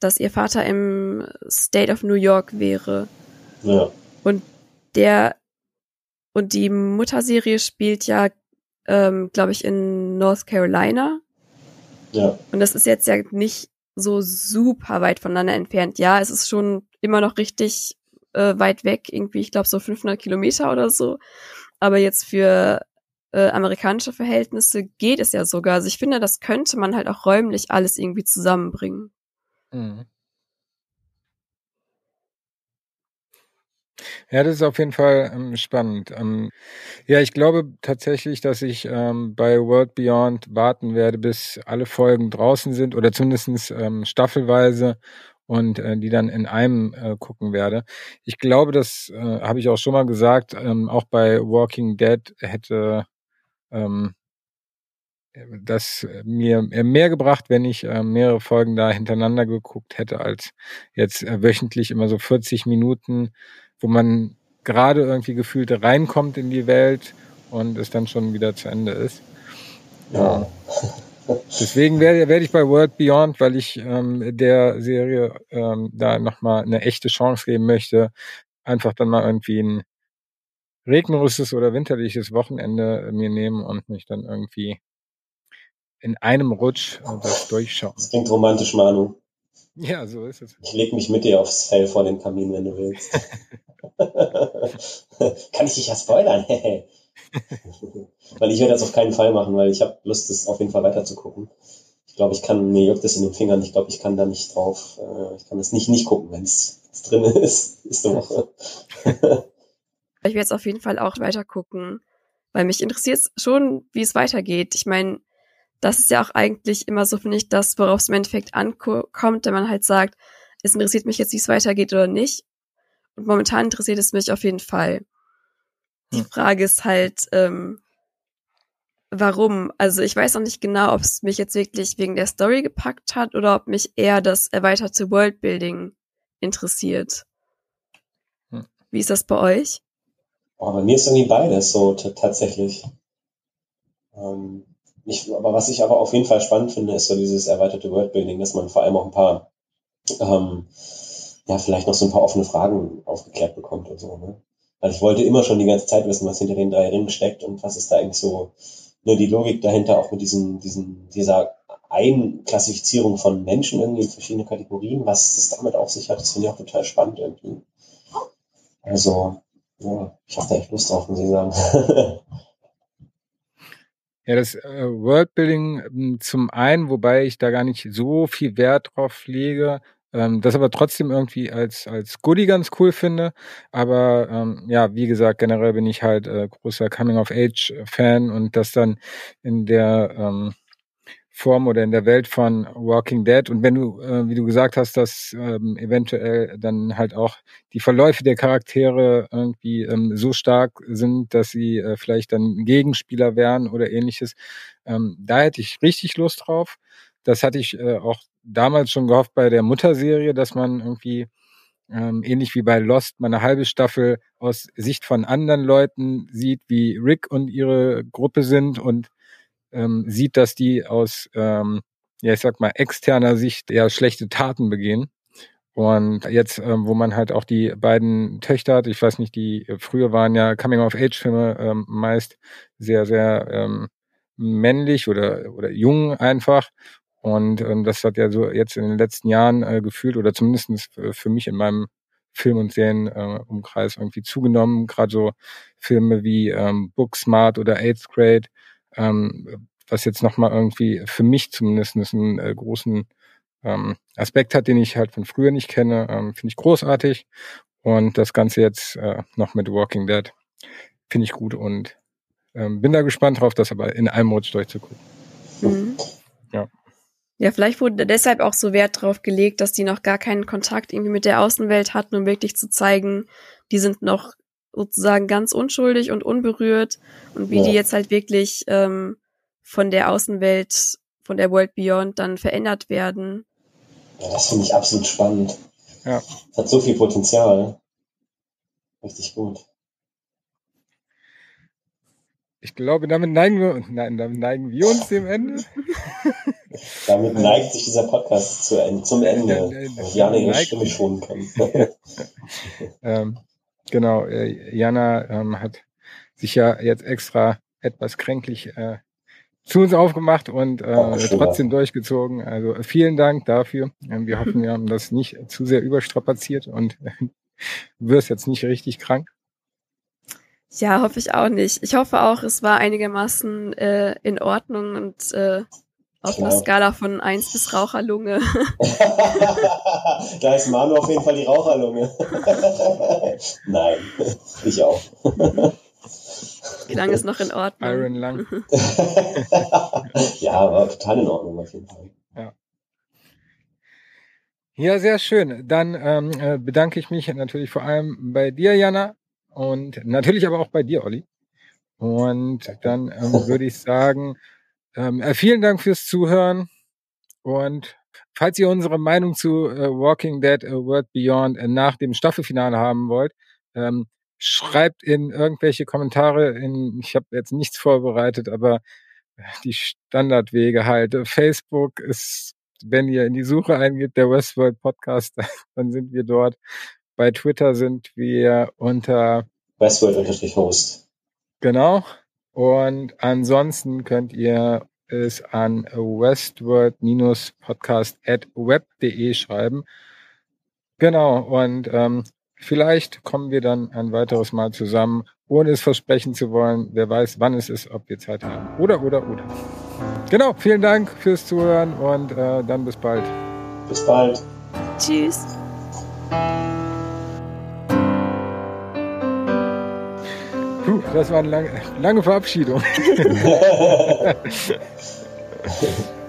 dass ihr Vater im State of New York wäre. Ja. Und der und die Mutterserie spielt ja, ähm, glaube ich, in North Carolina. Ja. Und das ist jetzt ja nicht so super weit voneinander entfernt. Ja, es ist schon immer noch richtig äh, weit weg, irgendwie, ich glaube so 500 Kilometer oder so. Aber jetzt für äh, amerikanische Verhältnisse geht es ja sogar. Also ich finde, das könnte man halt auch räumlich alles irgendwie zusammenbringen. Mhm. Ja, das ist auf jeden Fall ähm, spannend. Ähm, ja, ich glaube tatsächlich, dass ich ähm, bei World Beyond warten werde, bis alle Folgen draußen sind oder zumindestens ähm, staffelweise und äh, die dann in einem äh, gucken werde. Ich glaube, das äh, habe ich auch schon mal gesagt, ähm, auch bei Walking Dead hätte ähm, das mir mehr gebracht, wenn ich äh, mehrere Folgen da hintereinander geguckt hätte, als jetzt äh, wöchentlich immer so 40 Minuten, wo man gerade irgendwie gefühlt reinkommt in die Welt und es dann schon wieder zu Ende ist. Ja. Deswegen werde, werde ich bei World Beyond, weil ich ähm, der Serie ähm, da nochmal eine echte Chance geben möchte, einfach dann mal irgendwie ein regnerisches oder winterliches Wochenende mir nehmen und mich dann irgendwie in einem Rutsch das durchschauen. Das klingt romantisch, Manu. Ja, so ist es. Ich leg mich mit dir aufs Fell vor den Kamin, wenn du willst. Kann ich dich ja spoilern? weil ich werde das auf keinen Fall machen, weil ich habe Lust, das auf jeden Fall weiter zu gucken. Ich glaube, ich kann, mir juckt es in den Fingern, ich glaube, ich kann da nicht drauf, äh, ich kann das nicht nicht gucken, wenn es drin ist, ist eine Woche. Ich werde jetzt auf jeden Fall auch weiter gucken, weil mich interessiert schon, wie es weitergeht. Ich meine, das ist ja auch eigentlich immer so, finde ich, das, worauf es im Endeffekt ankommt, wenn man halt sagt, es interessiert mich jetzt, wie es weitergeht oder nicht. Und momentan interessiert es mich auf jeden Fall. Die hm. Frage ist halt, ähm, warum? Also ich weiß noch nicht genau, ob es mich jetzt wirklich wegen der Story gepackt hat oder ob mich eher das erweiterte Worldbuilding interessiert. Hm. Wie ist das bei euch? Oh, bei mir ist irgendwie beides so tatsächlich. Ähm, ich, aber was ich aber auf jeden Fall spannend finde, ist so dieses erweiterte Worldbuilding, dass man vor allem auch ein paar, ähm, ja, vielleicht noch so ein paar offene Fragen aufgeklärt bekommt und so, ne? Weil ich wollte immer schon die ganze Zeit wissen, was hinter den drei Ringen steckt und was ist da eigentlich so, ne, die Logik dahinter auch mit diesem, diesem, dieser Einklassifizierung von Menschen irgendwie in verschiedene Kategorien, was es damit auf sich hat, das finde ich auch total spannend irgendwie. Also, ja, ich habe da echt Lust drauf, muss ich sagen. ja, das äh, Worldbuilding ähm, zum einen, wobei ich da gar nicht so viel Wert drauf lege, ähm, das aber trotzdem irgendwie als, als Goodie ganz cool finde. Aber ähm, ja, wie gesagt, generell bin ich halt äh, großer Coming-of-Age-Fan und das dann in der ähm, Form oder in der Welt von Walking Dead. Und wenn du, äh, wie du gesagt hast, dass ähm, eventuell dann halt auch die Verläufe der Charaktere irgendwie ähm, so stark sind, dass sie äh, vielleicht dann Gegenspieler wären oder ähnliches, ähm, da hätte ich richtig Lust drauf. Das hatte ich äh, auch damals schon gehofft bei der Mutterserie, dass man irgendwie ähm, ähnlich wie bei Lost mal eine halbe Staffel aus Sicht von anderen Leuten sieht, wie Rick und ihre Gruppe sind und ähm, sieht, dass die aus, ähm, ja, ich sag mal, externer Sicht eher schlechte Taten begehen. Und jetzt, ähm, wo man halt auch die beiden Töchter hat, ich weiß nicht, die äh, früher waren ja Coming-of-Age-Filme ähm, meist sehr, sehr ähm, männlich oder, oder jung einfach. Und ähm, das hat ja so jetzt in den letzten Jahren äh, gefühlt oder zumindestens für mich in meinem Film- und Serienumkreis äh, irgendwie zugenommen. Gerade so Filme wie ähm, Booksmart oder Eighth Grade, ähm, was jetzt nochmal irgendwie für mich zumindest einen äh, großen ähm, Aspekt hat, den ich halt von früher nicht kenne, ähm, finde ich großartig. Und das Ganze jetzt äh, noch mit Walking Dead finde ich gut und ähm, bin da gespannt drauf, das aber in einem Rutsch durchzugucken. Mhm. Ja. Ja, vielleicht wurde deshalb auch so Wert drauf gelegt, dass die noch gar keinen Kontakt irgendwie mit der Außenwelt hatten, um wirklich zu zeigen, die sind noch sozusagen ganz unschuldig und unberührt und wie ja. die jetzt halt wirklich ähm, von der Außenwelt, von der World Beyond dann verändert werden. Ja, das finde ich absolut spannend. Ja. Das hat so viel Potenzial. Richtig gut. Ich glaube, damit neigen wir, nein, damit neigen wir uns dem Ende. damit neigt sich dieser Podcast zu Ende, zum Ende, damit Jana ihre Stimme schonen kann. ähm, genau, äh, Jana ähm, hat sich ja jetzt extra etwas kränklich äh, zu uns aufgemacht und äh, oh, trotzdem durchgezogen. Also vielen Dank dafür. Ähm, wir hoffen, wir haben das nicht zu sehr überstrapaziert und wirst jetzt nicht richtig krank. Ja, hoffe ich auch nicht. Ich hoffe auch, es war einigermaßen äh, in Ordnung und äh, auf einer Skala von 1 bis Raucherlunge. da ist Manu auf jeden Fall die Raucherlunge. Nein, ich auch. Wie lange ist noch in Ordnung? Iron Lang. ja, war total in Ordnung auf jeden Fall. Ja. Ja, sehr schön. Dann ähm, äh, bedanke ich mich natürlich vor allem bei dir, Jana, und natürlich aber auch bei dir, Olli. Und dann ähm, würde ich sagen, ähm, äh, vielen Dank fürs Zuhören. Und falls ihr unsere Meinung zu äh, Walking Dead A World Beyond äh, nach dem Staffelfinale haben wollt, ähm, schreibt in irgendwelche Kommentare. In, ich habe jetzt nichts vorbereitet, aber die Standardwege halt. Facebook ist, wenn ihr in die Suche eingeht, der Westworld Podcast, dann sind wir dort. Bei Twitter sind wir unter Westworld-Host. Genau. Und ansonsten könnt ihr es an westworld-podcast at web.de schreiben. Genau. Und ähm, vielleicht kommen wir dann ein weiteres Mal zusammen, ohne es versprechen zu wollen. Wer weiß, wann es ist, ob wir Zeit haben. Oder, oder, oder. Genau. Vielen Dank fürs Zuhören und äh, dann bis bald. Bis bald. Tschüss. Puh, das war eine lange, lange Verabschiedung.